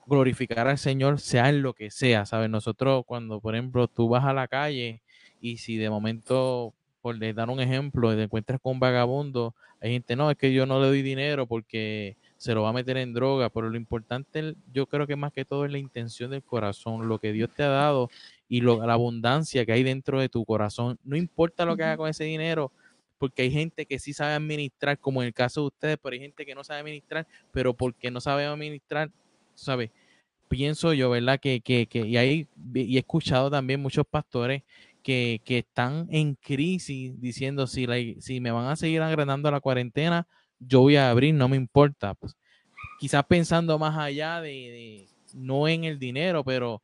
glorificar al Señor, sea en lo que sea, ¿sabes? Nosotros cuando, por ejemplo, tú vas a la calle y si de momento, por dar un ejemplo, te encuentras con un vagabundo, hay gente, no, es que yo no le doy dinero porque se lo va a meter en droga, pero lo importante yo creo que más que todo es la intención del corazón, lo que Dios te ha dado y lo, la abundancia que hay dentro de tu corazón. No importa lo que haga con ese dinero, porque hay gente que sí sabe administrar, como en el caso de ustedes, pero hay gente que no sabe administrar, pero porque no sabe administrar, ¿sabes? Pienso yo, ¿verdad? Que, que, que y, ahí, y he escuchado también muchos pastores que, están en crisis diciendo, si, la, si me van a seguir agregando la cuarentena, yo voy a abrir, no me importa. Pues, quizás pensando más allá de, de, no en el dinero, pero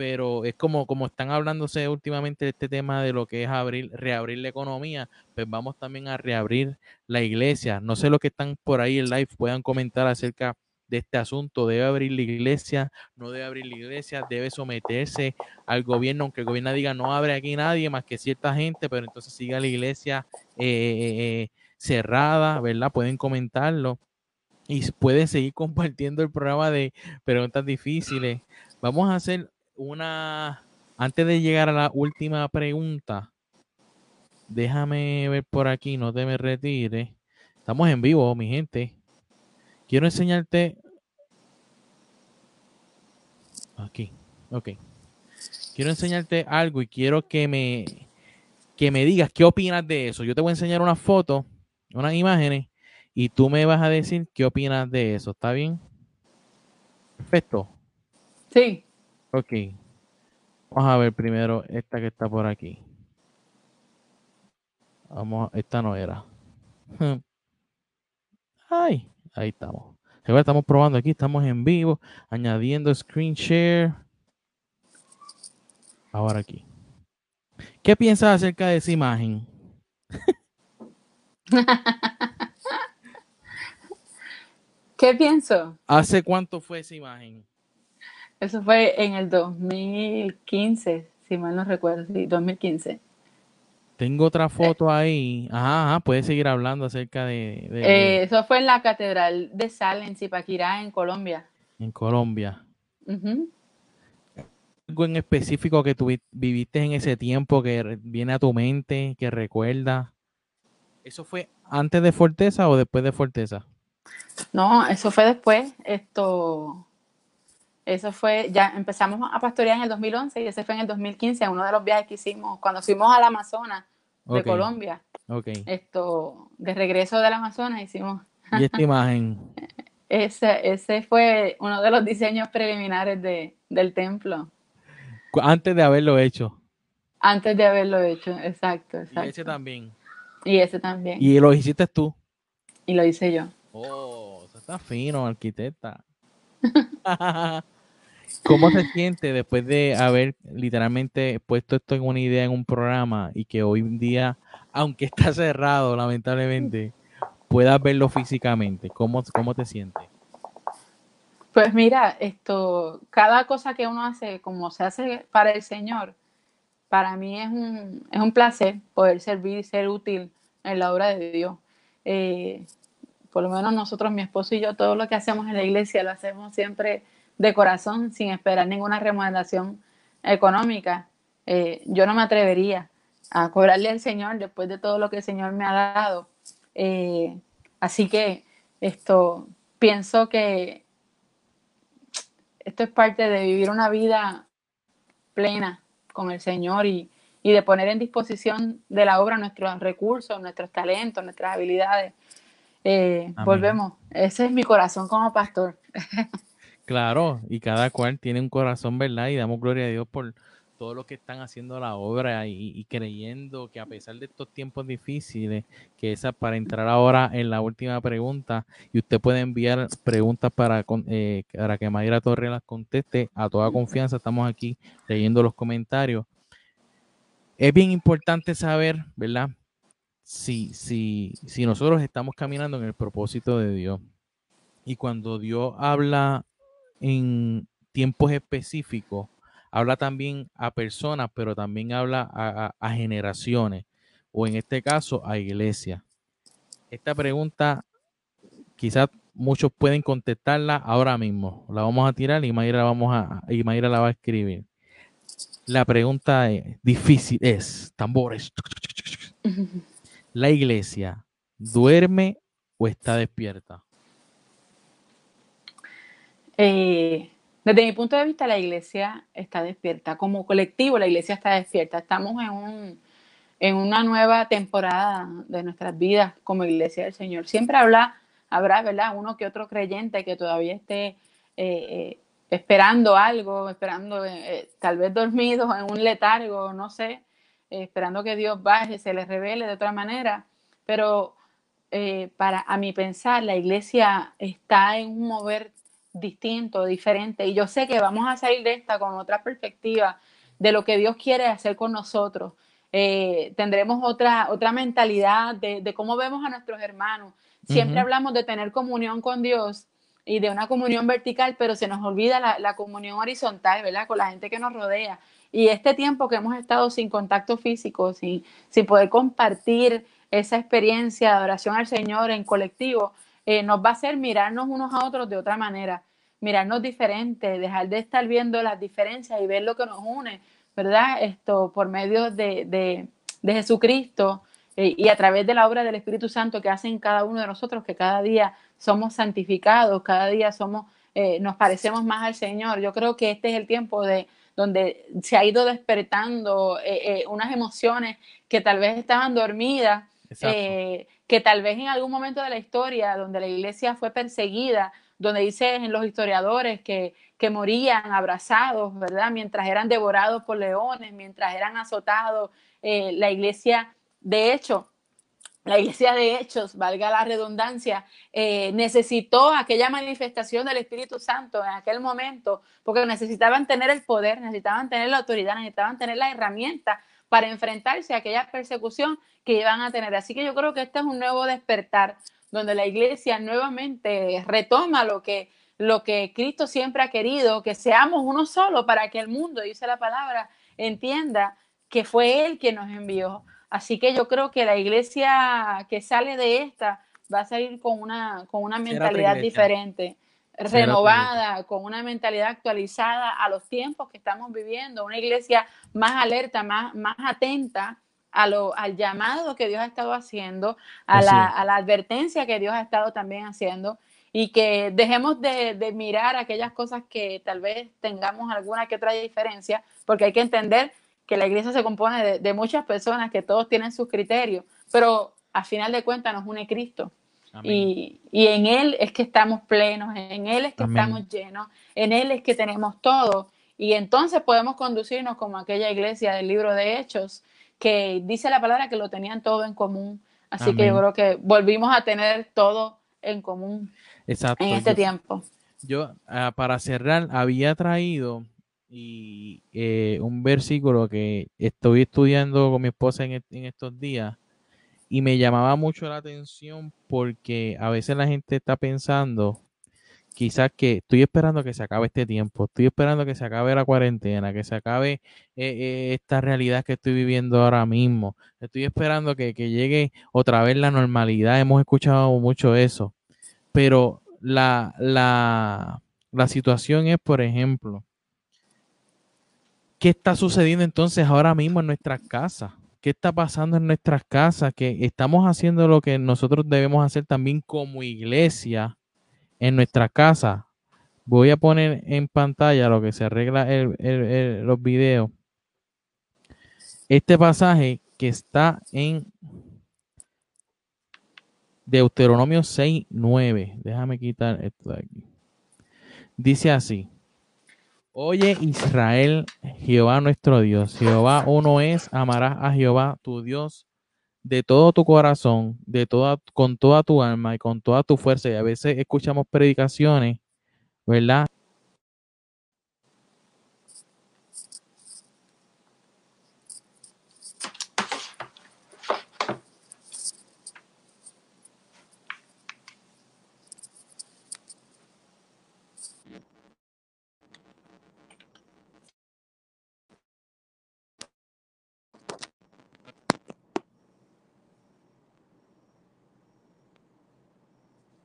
pero es como, como están hablándose últimamente de este tema de lo que es abrir, reabrir la economía, pues vamos también a reabrir la iglesia. No sé lo que están por ahí en live puedan comentar acerca de este asunto. ¿Debe abrir la iglesia? ¿No debe abrir la iglesia? ¿Debe someterse al gobierno? Aunque el gobierno diga no abre aquí nadie más que cierta gente, pero entonces siga la iglesia eh, eh, eh, cerrada, ¿verdad? Pueden comentarlo y pueden seguir compartiendo el programa de preguntas difíciles. Vamos a hacer una, antes de llegar a la última pregunta, déjame ver por aquí, no te me retires. Estamos en vivo, mi gente. Quiero enseñarte aquí, ok. Quiero enseñarte algo y quiero que me que me digas qué opinas de eso. Yo te voy a enseñar una foto, unas imágenes y tú me vas a decir qué opinas de eso. ¿Está bien? Perfecto. Sí. Ok. Vamos a ver primero esta que está por aquí. Vamos, esta no era. Ay, ahí estamos. Estamos probando aquí, estamos en vivo, añadiendo screen share. Ahora aquí. ¿Qué piensas acerca de esa imagen? ¿Qué pienso? ¿Hace cuánto fue esa imagen? Eso fue en el 2015, si mal no recuerdo, sí, 2015. Tengo otra foto ahí. Ajá, ajá puedes seguir hablando acerca de... Eh, eso fue en la Catedral de Sal, en Zipaquirá, en Colombia. En Colombia. ¿Algo en específico que tú viviste en ese tiempo que viene a tu mente, que recuerda? ¿Eso fue antes de Forteza o después de Forteza? No, eso fue después. Esto eso fue, ya empezamos a pastorear en el 2011 y ese fue en el 2015, uno de los viajes que hicimos cuando fuimos al Amazonas de Colombia. Okay. Esto, de regreso del Amazonas hicimos. ¿Y esta imagen? ese, ese fue uno de los diseños preliminares de, del templo. Antes de haberlo hecho. Antes de haberlo hecho, exacto, exacto. Y ese también. Y ese también. Y lo hiciste tú. Y lo hice yo. Oh, está fino, arquitecta. ¿Cómo se siente después de haber literalmente puesto esto en una idea en un programa y que hoy en día, aunque está cerrado lamentablemente, puedas verlo físicamente? ¿Cómo, cómo te sientes? Pues mira, esto, cada cosa que uno hace, como se hace para el Señor, para mí es un, es un placer poder servir y ser útil en la obra de Dios. Eh, por lo menos nosotros, mi esposo y yo, todo lo que hacemos en la iglesia lo hacemos siempre de corazón, sin esperar ninguna remodelación económica. Eh, yo no me atrevería a cobrarle al Señor después de todo lo que el Señor me ha dado. Eh, Así que esto, pienso que esto es parte de vivir una vida plena con el Señor y, de poner en disposición de la obra nuestros recursos, nuestros talentos, nuestras habilidades. Eh, volvemos, ese es mi corazón como pastor. Claro, y cada cual tiene un corazón, ¿verdad? Y damos gloria a Dios por todo lo que están haciendo la obra y, creyendo que a pesar de estos tiempos difíciles, que esa para entrar ahora en la última pregunta, y usted puede enviar preguntas para, eh, para que Mayra Torres las conteste a toda confianza, estamos aquí leyendo los comentarios. Es bien importante saber, ¿verdad? Si, si, si nosotros estamos caminando en el propósito de Dios. Y cuando Dios habla en tiempos específicos, habla también a personas, pero también habla a, generaciones, o en este caso a iglesias. Esta pregunta quizás muchos pueden contestarla ahora mismo. La vamos a tirar y Mayra, vamos a, y la va a escribir. La pregunta es, difícil es, tambores. ¿La iglesia duerme o está despierta? Eh, desde mi punto de vista, la iglesia está despierta. Como colectivo, la iglesia está despierta. Estamos en, un, en una nueva temporada de nuestras vidas como iglesia del Señor. Siempre habla, habrá, ¿verdad? Uno que otro creyente que todavía esté eh, eh, esperando algo, esperando, tal vez dormido en un letargo, no sé, esperando que Dios baje, se les revele de otra manera. Pero para, a mi pensar, la iglesia está en un mover distinto, diferente. Y yo sé que vamos a salir de esta con otra perspectiva de lo que Dios quiere hacer con nosotros. Eh, tendremos otra, otra mentalidad de, cómo vemos a nuestros hermanos. Siempre hablamos de tener comunión con Dios y de una comunión vertical, pero se nos olvida la, comunión horizontal, ¿verdad? Con la gente que nos rodea. Y este tiempo que hemos estado sin contacto físico, sin, sin poder compartir esa experiencia de adoración al Señor en colectivo, eh, nos va a hacer mirarnos unos a otros de otra manera, mirarnos diferente, dejar de estar viendo las diferencias y ver lo que nos une, ¿verdad? Esto por medio de, Jesucristo eh, y a través de la obra del Espíritu Santo que hacen cada uno de nosotros, que cada día somos santificados, cada día somos, eh, nos parecemos más al Señor. Yo creo que este es el tiempo de donde se ha ido despertando unas emociones que tal vez estaban dormidas eh, que tal vez en algún momento de la historia donde la iglesia fue perseguida, donde dicen los historiadores que, que morían abrazados, ¿verdad? Mientras eran devorados por leones, mientras eran azotados, eh, la iglesia, de hecho, la iglesia de hechos, valga la redundancia, eh, necesitó aquella manifestación del Espíritu Santo en aquel momento, porque necesitaban tener el poder, necesitaban tener la autoridad, necesitaban tener la herramienta para enfrentarse a aquella persecución que iban a tener. Así que yo creo que este es un nuevo despertar donde la iglesia nuevamente retoma lo que, lo que Cristo siempre ha querido, que seamos uno solo para que el mundo, dice la palabra, entienda que fue Él quien nos envió. Así que yo creo que la iglesia que sale de esta va a salir con una, con una mentalidad diferente renovada, con una mentalidad actualizada a los tiempos que estamos viviendo, una iglesia más alerta, más, más atenta a lo, al llamado que Dios ha estado haciendo, a la, a la, advertencia que Dios ha estado también haciendo y que dejemos de, de, mirar aquellas cosas que tal vez tengamos alguna que otra diferencia, porque hay que entender que la iglesia se compone de, de muchas personas que todos tienen sus criterios, pero a final de cuentas nos une Cristo. Y, en Él es que estamos plenos, en Él es que estamos llenos, en Él es que tenemos todo. Y entonces podemos conducirnos como aquella iglesia del libro de Hechos, que dice la palabra que lo tenían todo en común. Así que yo creo que volvimos a tener todo en común en este tiempo. Yo, ah, para cerrar, había traído y, eh, un versículo que estoy estudiando con mi esposa en estos días y me llamaba mucho la atención porque a veces la gente está pensando, quizás que estoy esperando que se acabe este tiempo, estoy esperando que se acabe la cuarentena, que se acabe eh, eh, esta realidad que estoy viviendo ahora mismo, estoy esperando que, llegue otra vez la normalidad, hemos escuchado mucho eso, pero la, la, la situación es, por ejemplo, ¿qué está sucediendo entonces ahora mismo en nuestras casas? qué está pasando en nuestras casas, que estamos haciendo lo que nosotros debemos hacer también como iglesia en nuestra casa. Voy a poner en pantalla lo que se arregla los videos. Este pasaje que está en Deuteronomio 6, 9. Déjame quitar esto de aquí. Dice así. Oye Israel, Jehová nuestro Dios, Jehová uno es, amarás a Jehová tu Dios de todo tu corazón, de toda, con toda tu alma y con toda tu fuerza. Y a veces escuchamos predicaciones, ¿verdad?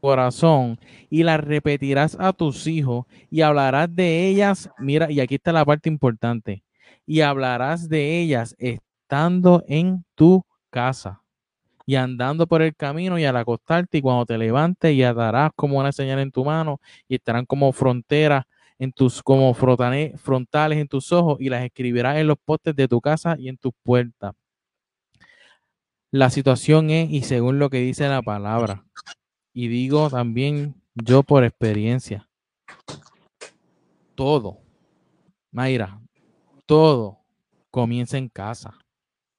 Corazón y las repetirás a tus hijos y hablarás de ellas. Mira, y aquí está la parte importante. Y hablarás de ellas estando en tu casa y andando por el camino y al acostarte y cuando te levantes y atarás como una señal en tu mano y estarán como fronteras en tus como frontales en tus ojos y las escribirás en los postes de tu casa y en tus puertas. La situación es y según lo que dice la palabra y digo también yo por experiencia, todo, Mayra, todo comienza en casa.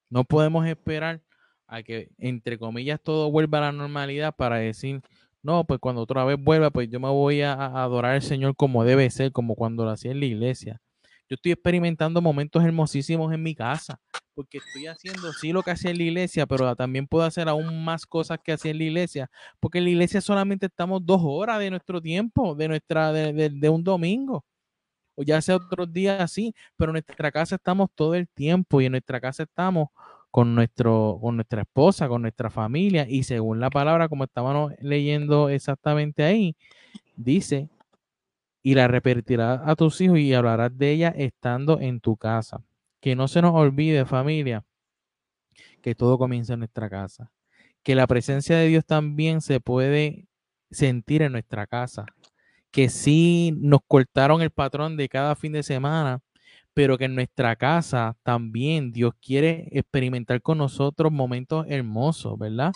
No podemos esperar a que, entre comillas, todo vuelva a la normalidad para decir, no, pues cuando otra vez vuelva, pues yo me voy a, adorar al Señor como debe ser, como cuando lo hacía en la iglesia. Yo estoy experimentando momentos hermosísimos en mi casa, porque estoy haciendo sí lo que hacía en la iglesia, pero también puedo hacer aún más cosas que hacía en la iglesia, porque en la iglesia solamente estamos dos horas de nuestro tiempo, de nuestra, de, un domingo, o ya sea otros días así, pero en nuestra casa estamos todo el tiempo y en nuestra casa estamos con, nuestro, con nuestra esposa, con nuestra familia, y según la palabra, como estábamos leyendo exactamente ahí, dice y la repetirás a tus hijos y hablarás de ella estando en tu casa. Que no se nos olvide, familia, que todo comienza en nuestra casa. Que la presencia de Dios también se puede sentir en nuestra casa. Que sí nos cortaron el patrón de cada fin de semana, pero que en nuestra casa también Dios quiere experimentar con nosotros momentos hermosos, ¿verdad?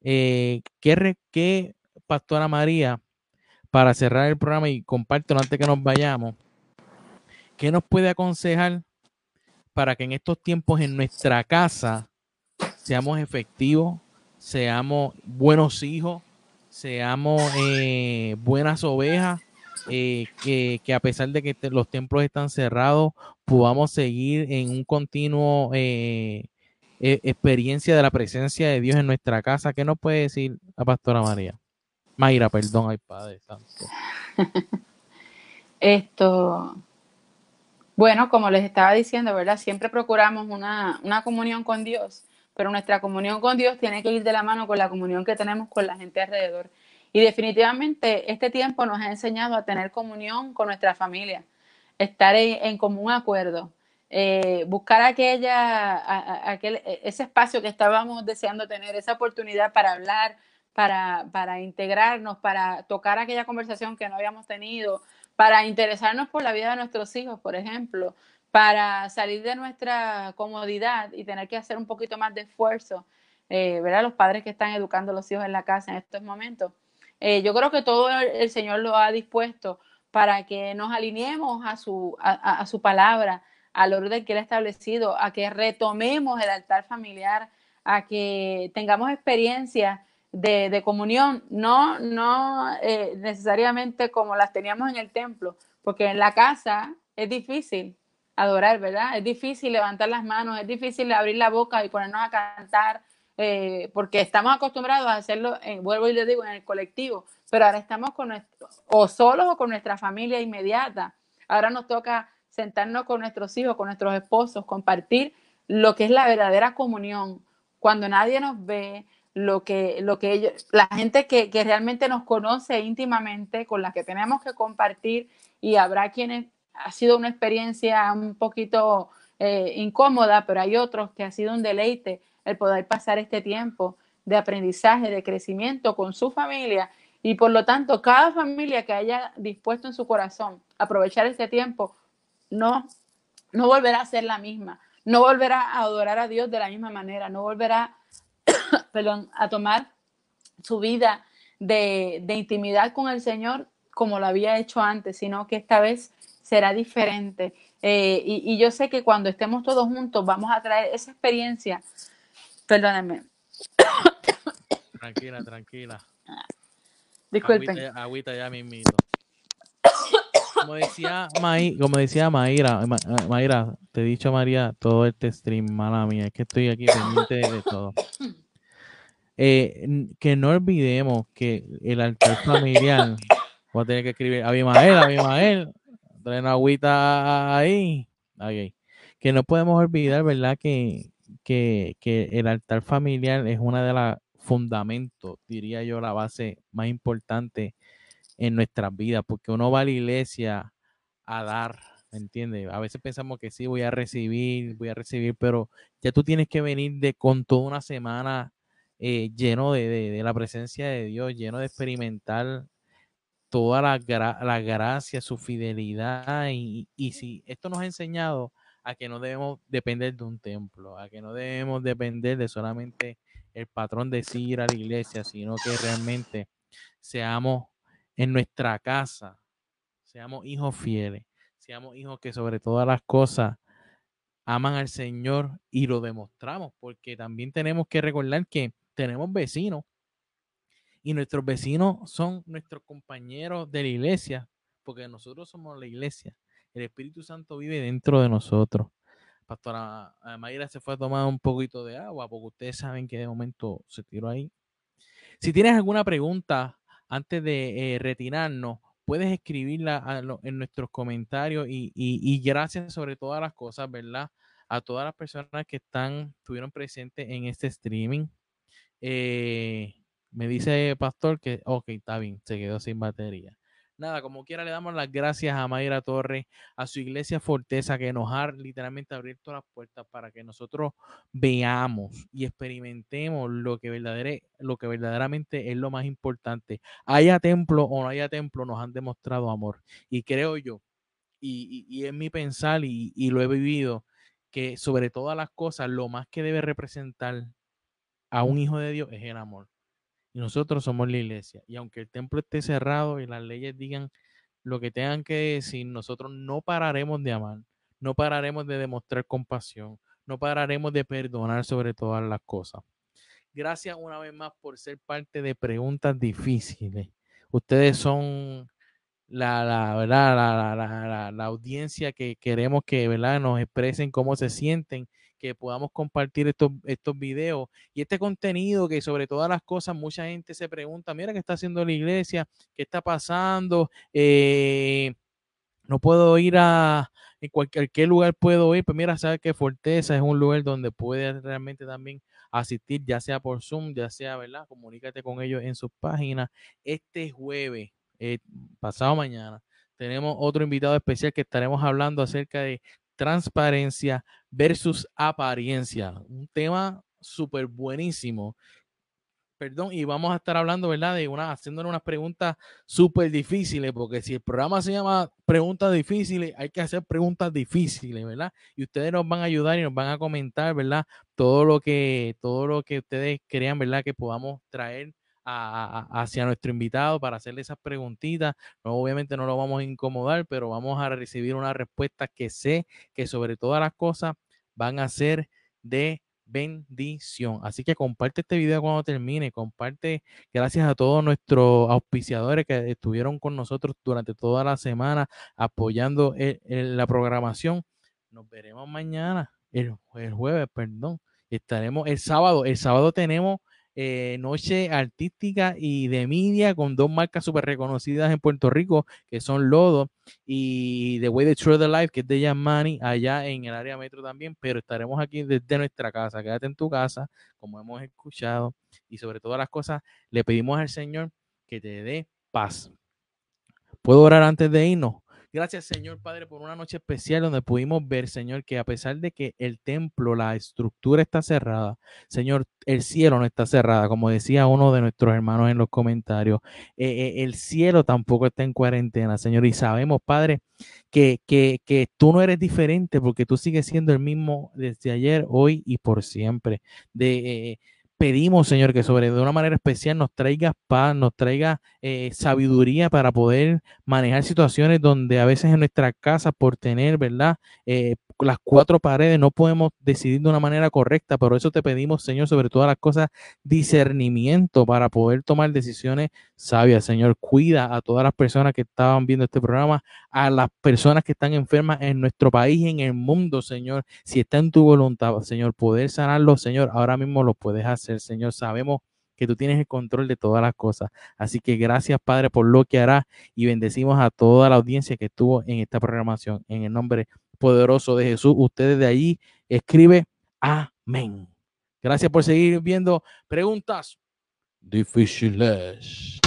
Eh, ¿qué, ¿Qué, Pastora María, para cerrar el programa y compártelo antes que nos vayamos, ¿qué nos puede aconsejar para que en estos tiempos en nuestra casa seamos efectivos, seamos buenos hijos, seamos eh, buenas ovejas, eh, que, a pesar de que los templos están cerrados, podamos seguir en un continuo eh, e, experiencia de la presencia de Dios en nuestra casa. ¿Qué nos puede decir la pastora María? Mayra, perdón, ay Padre Santo. Esto, bueno, como les estaba diciendo, ¿verdad? Siempre procuramos una, una, comunión con Dios, pero nuestra comunión con Dios tiene que ir de la mano con la comunión que tenemos con la gente alrededor. Y definitivamente este tiempo nos ha enseñado a tener comunión con nuestra familia, estar en, común acuerdo, eh, buscar aquella, aquel, ese espacio que estábamos deseando tener, esa oportunidad para hablar, para, para integrarnos, para tocar aquella conversación que no habíamos tenido, para interesarnos por la vida de nuestros hijos, por ejemplo, para salir de nuestra comodidad y tener que hacer un poquito más de esfuerzo, eh, ¿verdad? Los padres que están educando a los hijos en la casa en estos momentos. Eh, yo creo que todo el, Señor lo ha dispuesto para que nos alineemos a su, a, su palabra, al orden que Él ha establecido, a que retomemos el altar familiar, a que tengamos experiencia de, comunión, no, no eh, necesariamente como las teníamos en el templo, porque en la casa es difícil adorar, ¿verdad? Es difícil levantar las manos, es difícil abrir la boca y ponernos a cantar, eh, porque estamos acostumbrados a hacerlo, en, vuelvo y le digo, en el colectivo, pero ahora estamos con nuestro, o solos o con nuestra familia inmediata. Ahora nos toca sentarnos con nuestros hijos, con nuestros esposos, compartir lo que es la verdadera comunión, cuando nadie nos ve, lo que, lo que ellos, la gente que, que, realmente nos conoce íntimamente, con la que tenemos que compartir, y habrá quienes ha sido una experiencia un poquito eh, incómoda, pero hay otros que ha sido un deleite el poder pasar este tiempo de aprendizaje, de crecimiento con su familia y por lo tanto cada familia que haya dispuesto en su corazón aprovechar este tiempo no, no volverá a ser la misma, no volverá a adorar a Dios de la misma manera, no volverá perdón, a tomar su vida de, de intimidad con el Señor como lo había hecho antes, sino que esta vez será diferente. Eh, y, yo sé que cuando estemos todos juntos vamos a traer esa experiencia. Perdónenme. Tranquila, tranquila. Disculpen. Agüita, ya mismito. Como decía, como decía Mayra, eh, Mayra, te he dicho María todo este stream, mala mía, es que estoy aquí pendiente de todo. Eh, que no olvidemos que el altar familiar, voy a tener que escribir Abimael, Abimael, trae una agüita ahí. Que no podemos olvidar, ¿verdad? Que, que, que el altar familiar es una de las fundamentos, diría yo, la base más importante en nuestras vidas, porque uno va a la iglesia a dar, ¿me entiendes? A veces pensamos que sí, voy a recibir, voy a recibir, pero ya tú tienes que venir de con toda una semana eh, lleno de, la presencia de Dios, lleno de experimentar toda la, la gracia, su fidelidad. Y, y si esto nos ha enseñado a que no debemos depender de un templo, a que no debemos depender de solamente el patrón de ir a la iglesia, sino que realmente seamos en nuestra casa, seamos hijos fieles, seamos hijos que sobre todas las cosas aman al Señor y lo demostramos, porque también tenemos que recordar que tenemos vecinos y nuestros vecinos son nuestros compañeros de la iglesia, porque nosotros somos la iglesia. El Espíritu Santo vive dentro de nosotros. Pastora Mayra se fue a tomar un poquito de agua, porque ustedes saben que de momento se tiró ahí. Si tienes alguna pregunta antes de eh, retirarnos, puedes escribirla en nuestros comentarios y, gracias sobre todas las cosas, ¿verdad? A todas las personas que están, estuvieron presentes en este streaming. Eh, me dice Pastor que, ok, está bien, se quedó sin batería. Nada, como quiera, le damos las gracias a Mayra Torres, a su iglesia Forteza, que nos ha literalmente abierto las puertas para que nosotros veamos y experimentemos lo que, lo que verdaderamente es lo más importante. Haya templo o no haya templo, nos han demostrado amor. Y creo yo, y, y, es mi pensar y, y lo he vivido, que sobre todas las cosas, lo más que debe representar a un hijo de Dios es el amor. Y nosotros somos la iglesia. Y aunque el templo esté cerrado y las leyes digan lo que tengan que decir, nosotros no pararemos de amar, no pararemos de demostrar compasión, no pararemos de perdonar sobre todas las cosas. Gracias una vez más por ser parte de preguntas difíciles. Ustedes son la, la, ¿verdad? La, la, la, audiencia que queremos que ¿verdad? nos expresen cómo se sienten, que podamos compartir estos, estos videos y este contenido que sobre todas las cosas mucha gente se pregunta, mira qué está haciendo la iglesia, qué está pasando, eh, no puedo ir a cualquier lugar puedo ir, pues mira, sabes que Forteza es un lugar donde puedes realmente también asistir, ya sea por Zoom, ya sea, ¿verdad? Comunícate con ellos en sus páginas. Este jueves eh, pasado mañana, tenemos otro invitado especial que estaremos hablando acerca de transparencia versus apariencia. Un tema súper buenísimo. Perdón, y vamos a estar hablando, ¿verdad? De una, haciéndole unas preguntas súper difíciles, porque si el programa se llama Preguntas Difíciles, hay que hacer preguntas difíciles, ¿verdad? Y ustedes nos van a ayudar y nos van a comentar, ¿verdad? Todo lo que, todo lo que ustedes crean, ¿verdad? Que podamos traer hacia nuestro invitado para hacerle esas preguntitas. No, obviamente no lo vamos a incomodar, pero vamos a recibir una respuesta que sé que sobre todas las cosas van a ser de bendición. Así que comparte este video cuando termine, comparte gracias a todos nuestros auspiciadores que estuvieron con nosotros durante toda la semana apoyando la programación. Nos veremos mañana, el, el jueves, perdón. Estaremos el sábado. El sábado tenemos eh, noche artística y de media con dos marcas súper reconocidas en Puerto Rico, que son Lodo y The Way the True the Life, que es de Yamani, allá en el área metro también, pero estaremos aquí desde nuestra casa. Quédate en tu casa, como hemos escuchado, y sobre todas las cosas, le pedimos al Señor que te dé paz. ¿Puedo orar antes de irnos? Gracias, Señor Padre, por una noche especial donde pudimos ver, Señor, que a pesar de que el templo, la estructura está cerrada, Señor, el cielo no está cerrada, como decía uno de nuestros hermanos en los comentarios. Eh, eh, el cielo tampoco está en cuarentena, Señor. Y sabemos, Padre, que, que, que, tú no eres diferente porque tú sigues siendo el mismo desde ayer, hoy y por siempre. De, eh, pedimos, Señor, que sobre de una manera especial nos traiga paz, nos traiga eh, sabiduría para poder manejar situaciones donde a veces en nuestra casa, por tener, ¿verdad? Eh, las cuatro paredes no podemos decidir de una manera correcta, pero eso te pedimos, Señor, sobre todas las cosas, discernimiento para poder tomar decisiones sabias, Señor. Cuida a todas las personas que estaban viendo este programa, a las personas que están enfermas en nuestro país en el mundo, Señor. Si está en tu voluntad, Señor, poder sanarlos, Señor, ahora mismo lo puedes hacer, Señor. Sabemos que tú tienes el control de todas las cosas. Así que gracias, Padre, por lo que hará y bendecimos a toda la audiencia que estuvo en esta programación. En el nombre poderoso de Jesús, ustedes de ahí escribe amén. Gracias por seguir viendo preguntas difíciles.